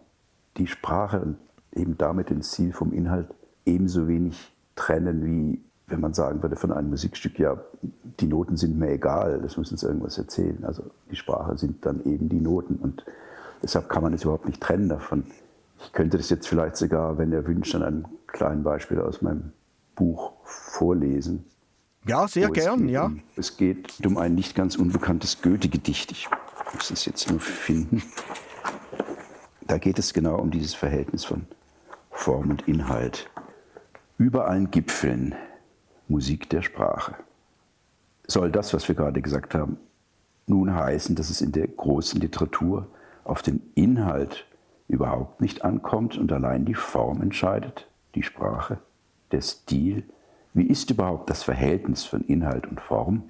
die Sprache und eben damit den Ziel vom Inhalt ebenso wenig trennen, wie wenn man sagen würde von einem Musikstück, ja, die Noten sind mir egal, das muss uns irgendwas erzählen. Also die Sprache sind dann eben die Noten und deshalb kann man es überhaupt nicht trennen davon. Ich könnte das jetzt vielleicht sogar, wenn ihr wünscht, an einem kleinen Beispiel aus meinem Buch vorlesen. Ja, sehr gern, ja. Um, es geht um ein nicht ganz unbekanntes Goethe-Gedicht. Ich muss es jetzt nur finden. Da geht es genau um dieses Verhältnis von Form und Inhalt. Über allen Gipfeln Musik der Sprache. Soll das, was wir gerade gesagt haben, nun heißen, dass es in der großen Literatur auf den Inhalt überhaupt nicht ankommt und allein die Form entscheidet, die Sprache, der Stil. Wie ist überhaupt das Verhältnis von Inhalt und Form?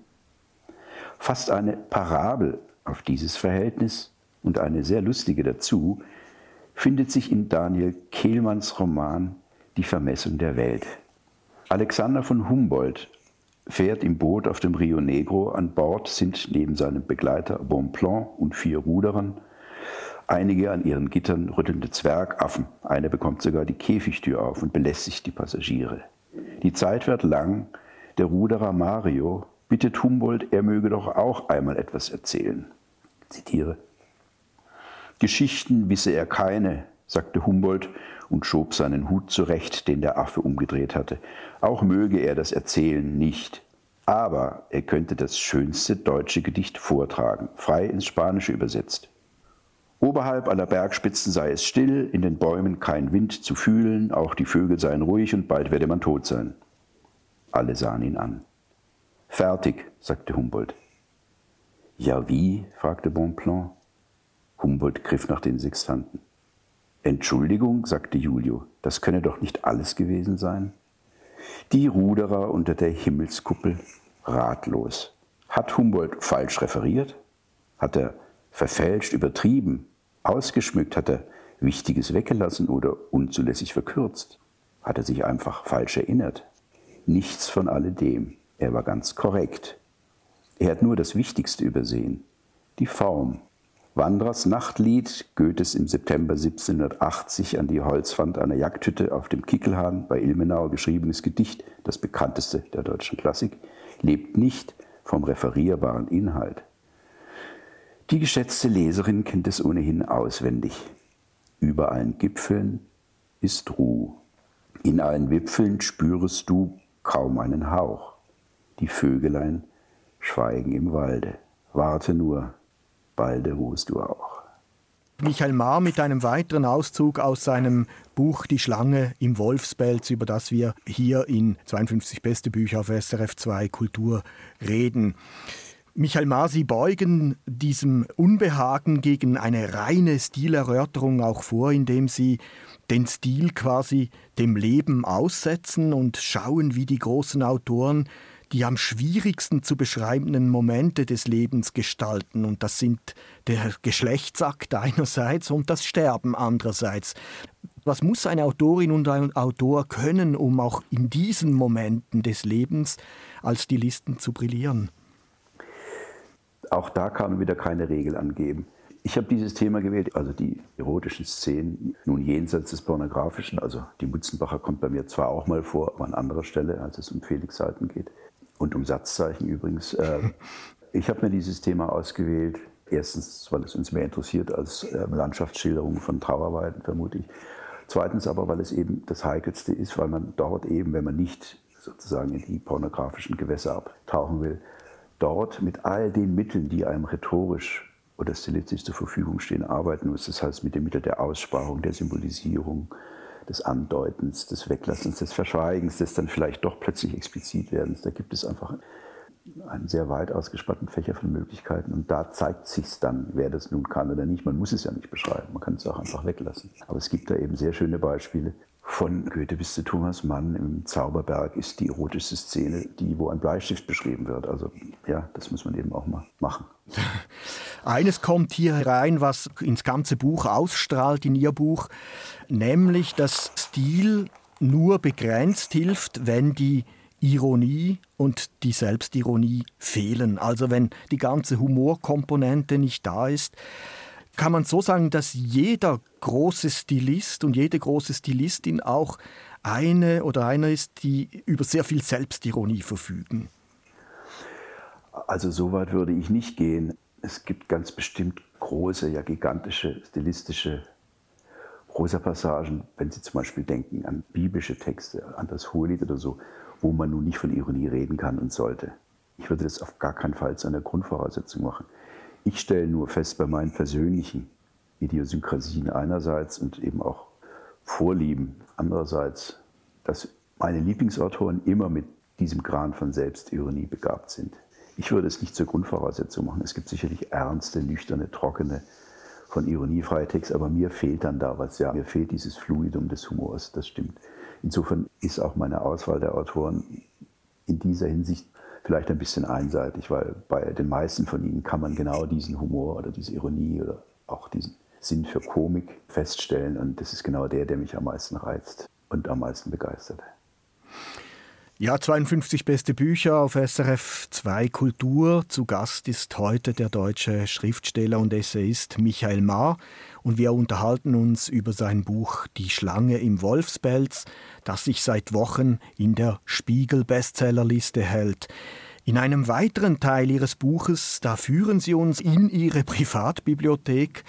Fast eine Parabel auf dieses Verhältnis und eine sehr lustige dazu findet sich in Daniel Kehlmanns Roman Die Vermessung der Welt. Alexander von Humboldt fährt im Boot auf dem Rio Negro. An Bord sind neben seinem Begleiter Bonpland und vier Ruderern Einige an ihren Gittern rüttelnde Zwergaffen. Einer bekommt sogar die Käfigtür auf und belästigt die Passagiere. Die Zeit wird lang. Der Ruderer Mario bittet Humboldt, er möge doch auch einmal etwas erzählen. Zitiere. Geschichten wisse er keine, sagte Humboldt und schob seinen Hut zurecht, den der Affe umgedreht hatte. Auch möge er das Erzählen nicht. Aber er könnte das schönste deutsche Gedicht vortragen, frei ins Spanische übersetzt. Oberhalb aller Bergspitzen sei es still, in den Bäumen kein Wind zu fühlen, auch die Vögel seien ruhig und bald werde man tot sein. Alle sahen ihn an. Fertig, sagte Humboldt. Ja wie? fragte Bonpland. Humboldt griff nach den Sextanten. Entschuldigung, sagte Julio, das könne doch nicht alles gewesen sein. Die Ruderer unter der Himmelskuppel ratlos. Hat Humboldt falsch referiert? Hat er verfälscht, übertrieben? Ausgeschmückt hat er Wichtiges weggelassen oder unzulässig verkürzt. Hat er sich einfach falsch erinnert. Nichts von alledem. Er war ganz korrekt. Er hat nur das Wichtigste übersehen. Die Form. Wanderers Nachtlied, Goethes im September 1780 an die Holzwand einer Jagdhütte auf dem Kickelhahn bei Ilmenau geschriebenes Gedicht, das bekannteste der deutschen Klassik, lebt nicht vom referierbaren Inhalt. Die geschätzte Leserin kennt es ohnehin auswendig. Über allen Gipfeln ist Ruhe. In allen Wipfeln spürest du kaum einen Hauch. Die Vögelein schweigen im Walde. Warte nur, balde ruhst du auch. Michael Mahr mit einem weiteren Auszug aus seinem Buch Die Schlange im Wolfspelz, über das wir hier in 52 beste Bücher auf SRF 2 Kultur reden. Michael Mahr, Sie beugen diesem Unbehagen gegen eine reine Stilerörterung auch vor, indem Sie den Stil quasi dem Leben aussetzen und schauen, wie die großen Autoren die am schwierigsten zu beschreibenden Momente des Lebens gestalten. Und das sind der Geschlechtsakt einerseits und das Sterben andererseits. Was muss eine Autorin und ein Autor können, um auch in diesen Momenten des Lebens als Stilisten zu brillieren? Auch da kann man wieder keine Regel angeben. Ich habe dieses Thema gewählt, also die erotischen Szenen, nun jenseits des Pornografischen. Also die Mutzenbacher kommt bei mir zwar auch mal vor, aber an anderer Stelle, als es um Felix Seiten geht. Und um Satzzeichen übrigens. Äh, (laughs) ich habe mir dieses Thema ausgewählt. Erstens, weil es uns mehr interessiert als äh, Landschaftsschilderungen von Trauerweiden, vermute ich. Zweitens aber, weil es eben das Heikelste ist, weil man dort eben, wenn man nicht sozusagen in die pornografischen Gewässer abtauchen will, dort mit all den Mitteln, die einem rhetorisch oder stilistisch zur Verfügung stehen, arbeiten muss. Das heißt mit dem Mittel der Aussprachung, der Symbolisierung, des Andeutens, des Weglassens, des Verschweigens, des dann vielleicht doch plötzlich explizit werdens. Da gibt es einfach einen sehr weit ausgespannten Fächer von Möglichkeiten und da zeigt sich dann, wer das nun kann oder nicht. Man muss es ja nicht beschreiben, man kann es auch einfach weglassen. Aber es gibt da eben sehr schöne Beispiele, von Goethe bis zu Thomas Mann im Zauberberg ist die erotischste Szene, die, wo ein Bleistift beschrieben wird. Also ja, das muss man eben auch mal machen. (laughs) Eines kommt hier herein, was ins ganze Buch ausstrahlt, in Ihr Buch, nämlich, dass Stil nur begrenzt hilft, wenn die Ironie und die Selbstironie fehlen. Also wenn die ganze Humorkomponente nicht da ist, kann man so sagen, dass jeder große Stilist und jede große Stilistin auch eine oder einer ist, die über sehr viel Selbstironie verfügen? Also so weit würde ich nicht gehen. Es gibt ganz bestimmt große, ja gigantische stilistische Prosapassagen, wenn Sie zum Beispiel denken an biblische Texte, an das Hohelied oder so, wo man nun nicht von Ironie reden kann und sollte. Ich würde das auf gar keinen Fall zu einer Grundvoraussetzung machen. Ich stelle nur fest bei meinen persönlichen Idiosynkrasien einerseits und eben auch Vorlieben andererseits, dass meine Lieblingsautoren immer mit diesem Gran von Selbstironie begabt sind. Ich würde es nicht zur Grundvoraussetzung machen. Es gibt sicherlich ernste, nüchterne, trockene, von Ironie freie aber mir fehlt dann da was. Ja, mir fehlt dieses Fluidum des Humors, das stimmt. Insofern ist auch meine Auswahl der Autoren in dieser Hinsicht vielleicht ein bisschen einseitig, weil bei den meisten von ihnen kann man genau diesen Humor oder diese Ironie oder auch diesen Sinn für Komik feststellen. Und das ist genau der, der mich am meisten reizt und am meisten begeistert. Ja, 52 beste Bücher auf SRF 2 Kultur. Zu Gast ist heute der deutsche Schriftsteller und Essayist Michael Mahr und wir unterhalten uns über sein Buch Die Schlange im Wolfspelz, das sich seit Wochen in der Spiegel-Bestsellerliste hält. In einem weiteren Teil Ihres Buches, da führen Sie uns in Ihre Privatbibliothek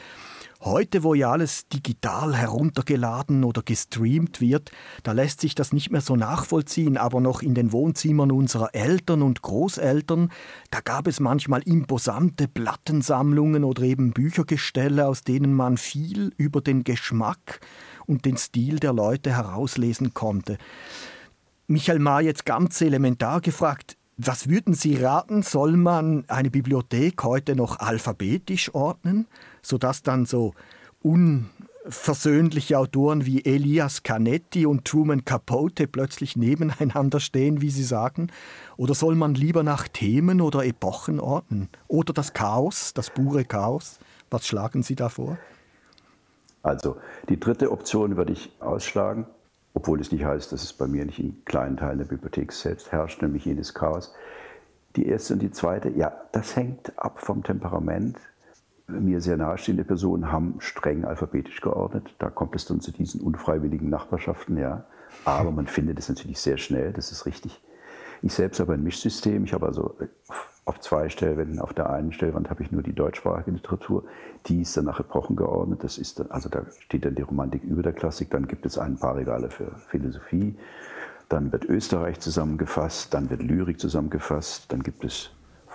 Heute, wo ja alles digital heruntergeladen oder gestreamt wird, da lässt sich das nicht mehr so nachvollziehen, aber noch in den Wohnzimmern unserer Eltern und Großeltern, da gab es manchmal imposante Plattensammlungen oder eben Büchergestelle, aus denen man viel über den Geschmack und den Stil der Leute herauslesen konnte. Michael Ma jetzt ganz elementar gefragt, was würden Sie raten, soll man eine Bibliothek heute noch alphabetisch ordnen, sodass dann so unversöhnliche Autoren wie Elias Canetti und Truman Capote plötzlich nebeneinander stehen, wie Sie sagen? Oder soll man lieber nach Themen oder Epochen ordnen? Oder das Chaos, das pure Chaos? Was schlagen Sie da vor? Also, die dritte Option würde ich ausschlagen obwohl es nicht heißt, dass es bei mir nicht in kleinen Teilen der Bibliothek selbst herrscht, nämlich jenes Chaos. Die erste und die zweite, ja, das hängt ab vom Temperament. Mir sehr nahestehende Personen haben streng alphabetisch geordnet. Da kommt es dann zu diesen unfreiwilligen Nachbarschaften, ja. Aber man findet es natürlich sehr schnell, das ist richtig. Ich selbst habe ein Mischsystem. Ich habe also auf zwei Stellwänden. Auf der einen Stellwand habe ich nur die deutschsprachige Literatur. Die ist dann nach Epochen geordnet. Das ist dann, also da steht dann die Romantik über der Klassik. Dann gibt es ein paar Regale für Philosophie. Dann wird Österreich zusammengefasst. Dann wird Lyrik zusammengefasst. Dann gibt es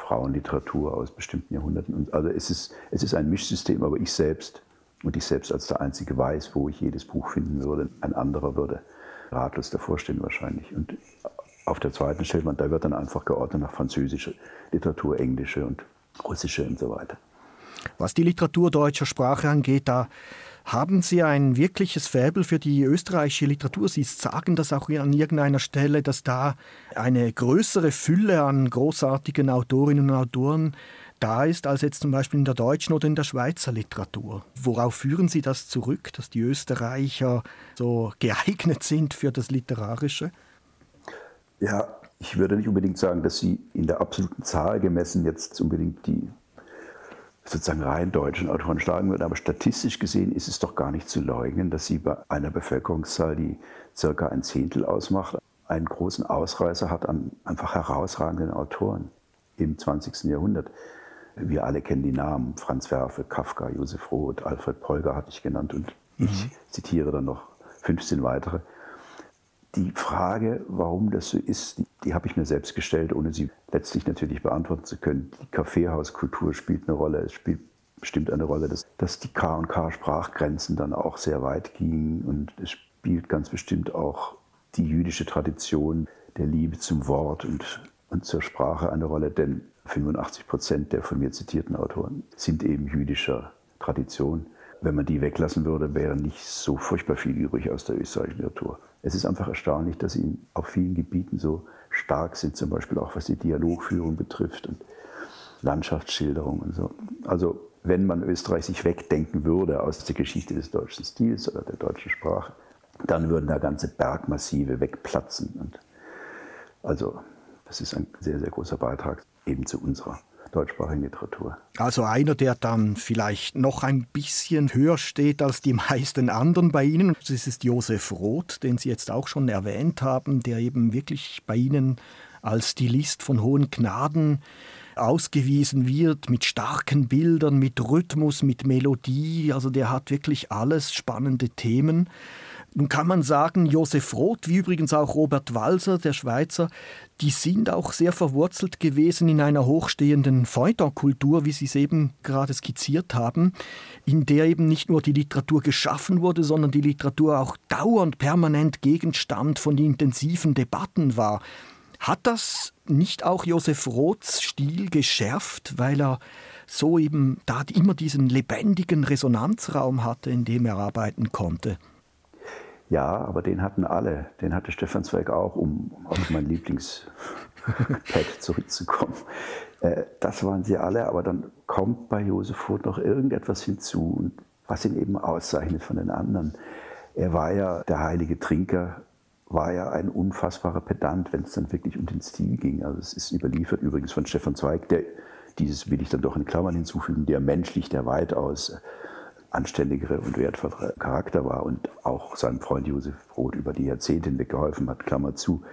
Frauenliteratur aus bestimmten Jahrhunderten. Also es ist, es ist ein Mischsystem, aber ich selbst und ich selbst als der Einzige weiß, wo ich jedes Buch finden würde. Ein anderer würde ratlos davor stehen wahrscheinlich. Und auf der zweiten Stellwand, da wird dann einfach geordnet nach französischer Literatur, englische und russische und so weiter. Was die Literatur deutscher Sprache angeht, da haben Sie ein wirkliches Faible für die österreichische Literatur? Sie sagen das auch an irgendeiner Stelle, dass da eine größere Fülle an großartigen Autorinnen und Autoren da ist, als jetzt zum Beispiel in der deutschen oder in der Schweizer Literatur. Worauf führen Sie das zurück, dass die Österreicher so geeignet sind für das Literarische? Ja, ich würde nicht unbedingt sagen, dass sie in der absoluten Zahl gemessen jetzt unbedingt die sozusagen rein deutschen Autoren schlagen würden, aber statistisch gesehen ist es doch gar nicht zu leugnen, dass sie bei einer Bevölkerungszahl, die circa ein Zehntel ausmacht, einen großen Ausreißer hat an einfach herausragenden Autoren im 20. Jahrhundert. Wir alle kennen die Namen, Franz Werfe, Kafka, Josef Roth, Alfred Polger hatte ich genannt und mhm. ich zitiere dann noch 15 weitere. Die Frage, warum das so ist, die, die habe ich mir selbst gestellt, ohne sie letztlich natürlich beantworten zu können. Die Kaffeehauskultur spielt eine Rolle. Es spielt bestimmt eine Rolle, dass, dass die K&K-Sprachgrenzen dann auch sehr weit gingen. Und es spielt ganz bestimmt auch die jüdische Tradition der Liebe zum Wort und, und zur Sprache eine Rolle. Denn 85 Prozent der von mir zitierten Autoren sind eben jüdischer Tradition. Wenn man die weglassen würde, wäre nicht so furchtbar viel übrig aus der österreichischen Literatur. Es ist einfach erstaunlich, dass sie auf vielen Gebieten so stark sind, zum Beispiel auch was die Dialogführung betrifft und Landschaftsschilderung und so. Also wenn man Österreich sich wegdenken würde aus der Geschichte des deutschen Stils oder der deutschen Sprache, dann würden da ganze Bergmassive wegplatzen. Und also das ist ein sehr, sehr großer Beitrag eben zu unserer deutschsprachigen Literatur. Also einer, der dann vielleicht noch ein bisschen höher steht als die (laughs) meisten anderen bei Ihnen. Das ist Josef Roth, den Sie jetzt auch schon erwähnt haben, der eben wirklich bei Ihnen als Stilist von hohen Gnaden ausgewiesen wird, mit starken Bildern, mit Rhythmus, mit Melodie. Also der hat wirklich alles spannende Themen. Nun kann man sagen, Josef Roth, wie übrigens auch Robert Walser, der Schweizer, die sind auch sehr verwurzelt gewesen in einer hochstehenden Feuilleton-Kultur, wie Sie es eben gerade skizziert haben, in der eben nicht nur die Literatur geschaffen wurde, sondern die Literatur auch dauernd permanent Gegenstand von intensiven Debatten war. Hat das nicht auch Josef Roths Stil geschärft, weil er so eben da immer diesen lebendigen Resonanzraum hatte, in dem er arbeiten konnte? Ja, aber den hatten alle. Den hatte Stefan Zweig auch, um auf mein Lieblingspad (laughs) zurückzukommen. Äh, das waren sie alle, aber dann kommt bei Josef Furt noch irgendetwas hinzu, was ihn eben auszeichnet von den anderen. Er war ja der heilige Trinker, war ja ein unfassbarer Pedant, wenn es dann wirklich um den Stil ging. Also es ist überliefert übrigens von Stefan Zweig, der dieses will ich dann doch in Klammern hinzufügen, der menschlich, der weitaus anständigere und wertvollere Charakter war und auch seinem Freund Josef Roth über die Jahrzehnte hinweg geholfen hat, Klammer zu.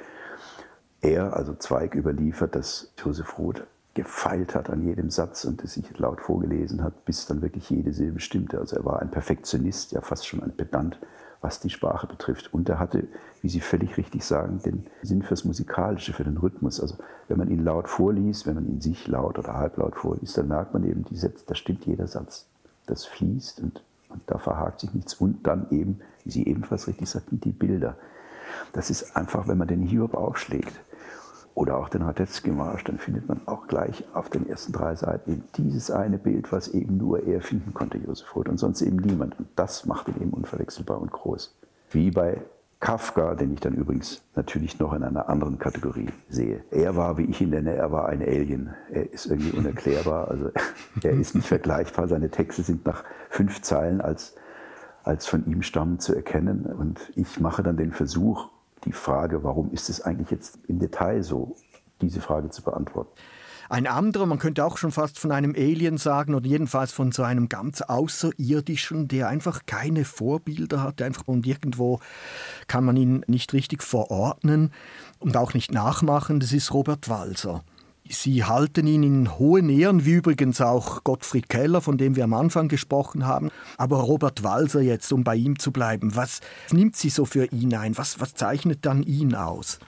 Er, also Zweig, überliefert, dass Josef Roth gefeilt hat an jedem Satz und es sich laut vorgelesen hat, bis dann wirklich jede Silbe stimmte. Also er war ein Perfektionist, ja fast schon ein Pedant, was die Sprache betrifft. Und er hatte, wie Sie völlig richtig sagen, den Sinn fürs Musikalische, für den Rhythmus. Also wenn man ihn laut vorliest, wenn man ihn sich laut oder halblaut vorliest, dann merkt man eben, die Sätze, da stimmt jeder Satz das fließt und, und da verhakt sich nichts. Und dann eben, wie Sie ebenfalls richtig sagten, die Bilder. Das ist einfach, wenn man den Hiob aufschlägt oder auch den Radetzky-Marsch, dann findet man auch gleich auf den ersten drei Seiten dieses eine Bild, was eben nur er finden konnte, Josef Roth, und sonst eben niemand. Und das macht ihn eben unverwechselbar und groß. Wie bei Kafka, den ich dann übrigens natürlich noch in einer anderen Kategorie sehe. Er war, wie ich ihn nenne, er war ein Alien. Er ist irgendwie (laughs) unerklärbar, also er ist nicht vergleichbar. Seine Texte sind nach fünf Zeilen als, als von ihm stammend zu erkennen. Und ich mache dann den Versuch, die Frage, warum ist es eigentlich jetzt im Detail so, diese Frage zu beantworten. Ein anderer, man könnte auch schon fast von einem Alien sagen oder jedenfalls von so einem ganz Außerirdischen, der einfach keine Vorbilder hat, einfach und irgendwo kann man ihn nicht richtig verordnen und auch nicht nachmachen, das ist Robert Walser. Sie halten ihn in hohen Ehren, wie übrigens auch Gottfried Keller, von dem wir am Anfang gesprochen haben. Aber Robert Walser jetzt, um bei ihm zu bleiben, was nimmt Sie so für ihn ein? Was, was zeichnet dann ihn aus?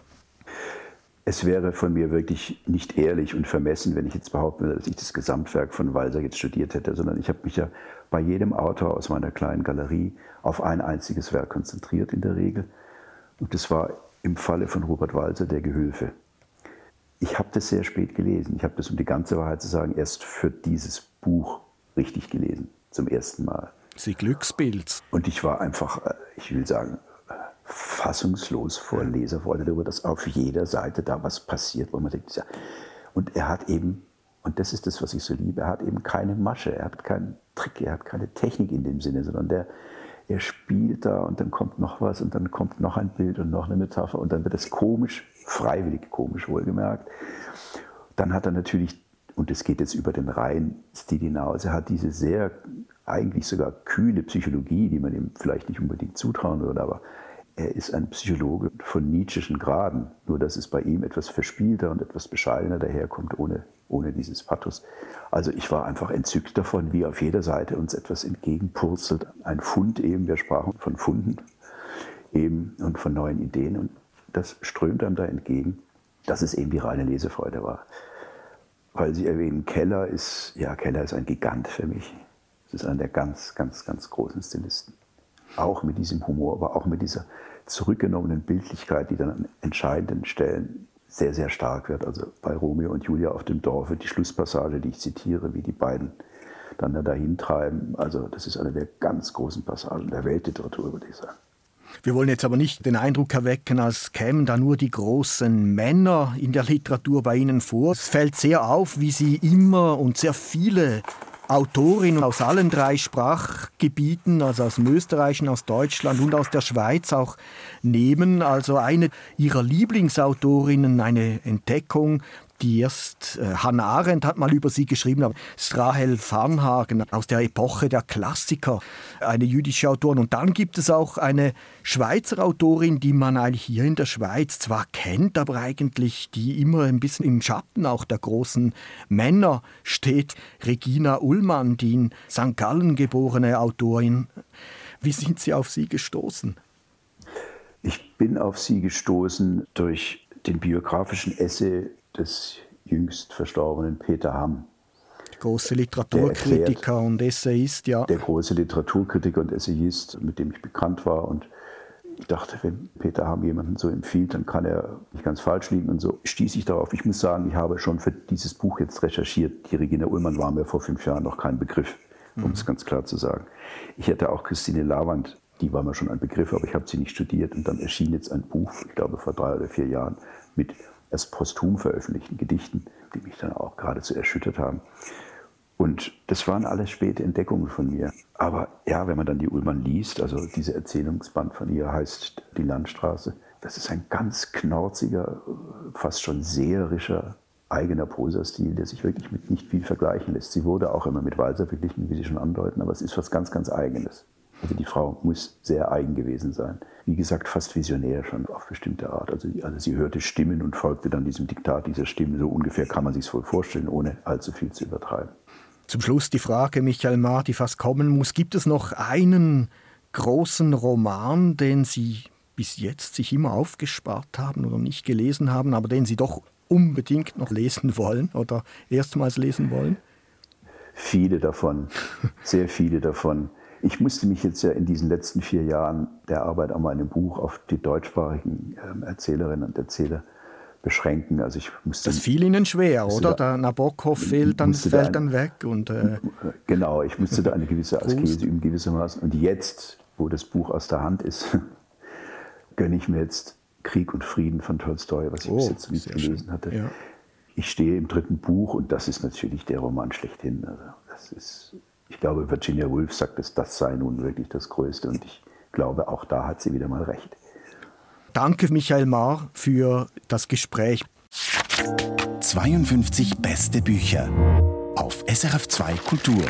Es wäre von mir wirklich nicht ehrlich und vermessen, wenn ich jetzt behaupten würde, dass ich das Gesamtwerk von Walser jetzt studiert hätte, sondern ich habe mich ja bei jedem Autor aus meiner kleinen Galerie auf ein einziges Werk konzentriert in der Regel. Und das war im Falle von Robert Walser der Gehülfe. Ich habe das sehr spät gelesen. Ich habe das, um die ganze Wahrheit zu sagen, erst für dieses Buch richtig gelesen, zum ersten Mal. Sie Glücksbild. Und ich war einfach, äh, ich will sagen, fassungslos vor Leserfreude darüber, dass auf jeder Seite da was passiert, wo man denkt, ja. Und er hat eben, und das ist das, was ich so liebe, er hat eben keine Masche, er hat keinen Trick, er hat keine Technik in dem Sinne, sondern der, er spielt da und dann kommt noch was und dann kommt noch ein Bild und noch eine Metapher und dann wird es komisch, freiwillig komisch wohlgemerkt. Dann hat er natürlich, und es geht jetzt über den reinen Stil hinaus, er hat diese sehr, eigentlich sogar kühle Psychologie, die man ihm vielleicht nicht unbedingt zutrauen würde, aber er ist ein Psychologe von Nietzscheschen Graden, nur dass es bei ihm etwas verspielter und etwas bescheidener daherkommt, ohne, ohne dieses Pathos. Also ich war einfach entzückt davon, wie auf jeder Seite uns etwas entgegenpurzelt. Ein Fund eben, wir sprachen von Funden eben und von neuen Ideen und das strömt einem da entgegen, dass es eben die reine Lesefreude war. Weil Sie erwähnen, Keller ist, ja, Keller ist ein Gigant für mich. Es ist einer der ganz, ganz, ganz großen Stilisten. Auch mit diesem Humor, aber auch mit dieser zurückgenommenen Bildlichkeit, die dann an entscheidenden Stellen sehr, sehr stark wird. Also bei Romeo und Julia auf dem Dorf wird die Schlusspassage, die ich zitiere, wie die beiden dann da dahin treiben. Also das ist eine der ganz großen Passagen der Weltliteratur, würde ich sagen. Wir wollen jetzt aber nicht den Eindruck erwecken, als kämen da nur die großen Männer in der Literatur bei Ihnen vor. Es fällt sehr auf, wie Sie immer und sehr viele Autorinnen aus allen drei Sprachgebieten, also aus dem Österreichischen, aus Deutschland und aus der Schweiz auch nehmen. Also eine ihrer Lieblingsautorinnen, eine Entdeckung, die erst äh, Hannah Arendt hat mal über sie geschrieben, aber Strahel Farnhagen aus der Epoche der Klassiker, eine jüdische Autorin. Und dann gibt es auch eine Schweizer Autorin, die man eigentlich hier in der Schweiz zwar kennt, aber eigentlich die immer ein bisschen im Schatten auch der großen Männer steht. Regina Ullmann, die in St. Gallen geborene Autorin. Wie sind Sie auf sie gestoßen? Ich bin auf sie gestoßen durch den biografischen Essay des jüngst verstorbenen Peter Hamm. Große Literaturkritiker erklärt, und Essayist, ja. Der große Literaturkritiker und Essayist, mit dem ich bekannt war. Und ich dachte, wenn Peter Hamm jemanden so empfiehlt, dann kann er nicht ganz falsch liegen. Und so stieß ich darauf. Ich muss sagen, ich habe schon für dieses Buch jetzt recherchiert. Die Regina Ullmann war mir vor fünf Jahren noch kein Begriff, um mhm. es ganz klar zu sagen. Ich hätte auch Christine Lavand, die war mir schon ein Begriff, aber ich habe sie nicht studiert. Und dann erschien jetzt ein Buch, ich glaube vor drei oder vier Jahren, mit erst posthum veröffentlichten Gedichten, die mich dann auch geradezu erschüttert haben. Und das waren alles späte Entdeckungen von mir. Aber ja, wenn man dann die Ullmann liest, also diese Erzählungsband von ihr heißt Die Landstraße, das ist ein ganz knorziger, fast schon seherischer eigener Prosastil, der sich wirklich mit nicht viel vergleichen lässt. Sie wurde auch immer mit Walser verglichen, wie Sie schon andeuten, aber es ist was ganz, ganz Eigenes. Also die Frau muss sehr eigen gewesen sein. Wie gesagt, fast visionär schon auf bestimmte Art. Also, also sie hörte Stimmen und folgte dann diesem Diktat dieser Stimmen. So ungefähr kann man sich es wohl vorstellen, ohne allzu viel zu übertreiben. Zum Schluss die Frage, Michael Mahr, die fast kommen muss. Gibt es noch einen großen Roman, den Sie bis jetzt sich immer aufgespart haben oder nicht gelesen haben, aber den Sie doch unbedingt noch lesen wollen oder erstmals lesen wollen? Viele davon, sehr viele davon. Ich musste mich jetzt ja in diesen letzten vier Jahren der Arbeit an meinem Buch auf die deutschsprachigen ähm, Erzählerinnen und Erzähler beschränken. Also ich musste, das fiel Ihnen schwer, oder? Da, der Nabokov fehlt dann, fällt da dann weg. Und, äh, genau, ich musste da eine gewisse (laughs) Askese üben, gewissermaßen. Und jetzt, wo das Buch aus der Hand ist, (laughs) gönne ich mir jetzt Krieg und Frieden von Tolstoi, was ich oh, bis jetzt nicht gelesen schön. hatte. Ja. Ich stehe im dritten Buch und das ist natürlich der Roman schlechthin. Also das ist ich glaube, Virginia Woolf sagt, dass das sei nun wirklich das Größte und ich glaube, auch da hat sie wieder mal recht. Danke, Michael Mahr, für das Gespräch. 52 beste Bücher auf SRF2 Kultur.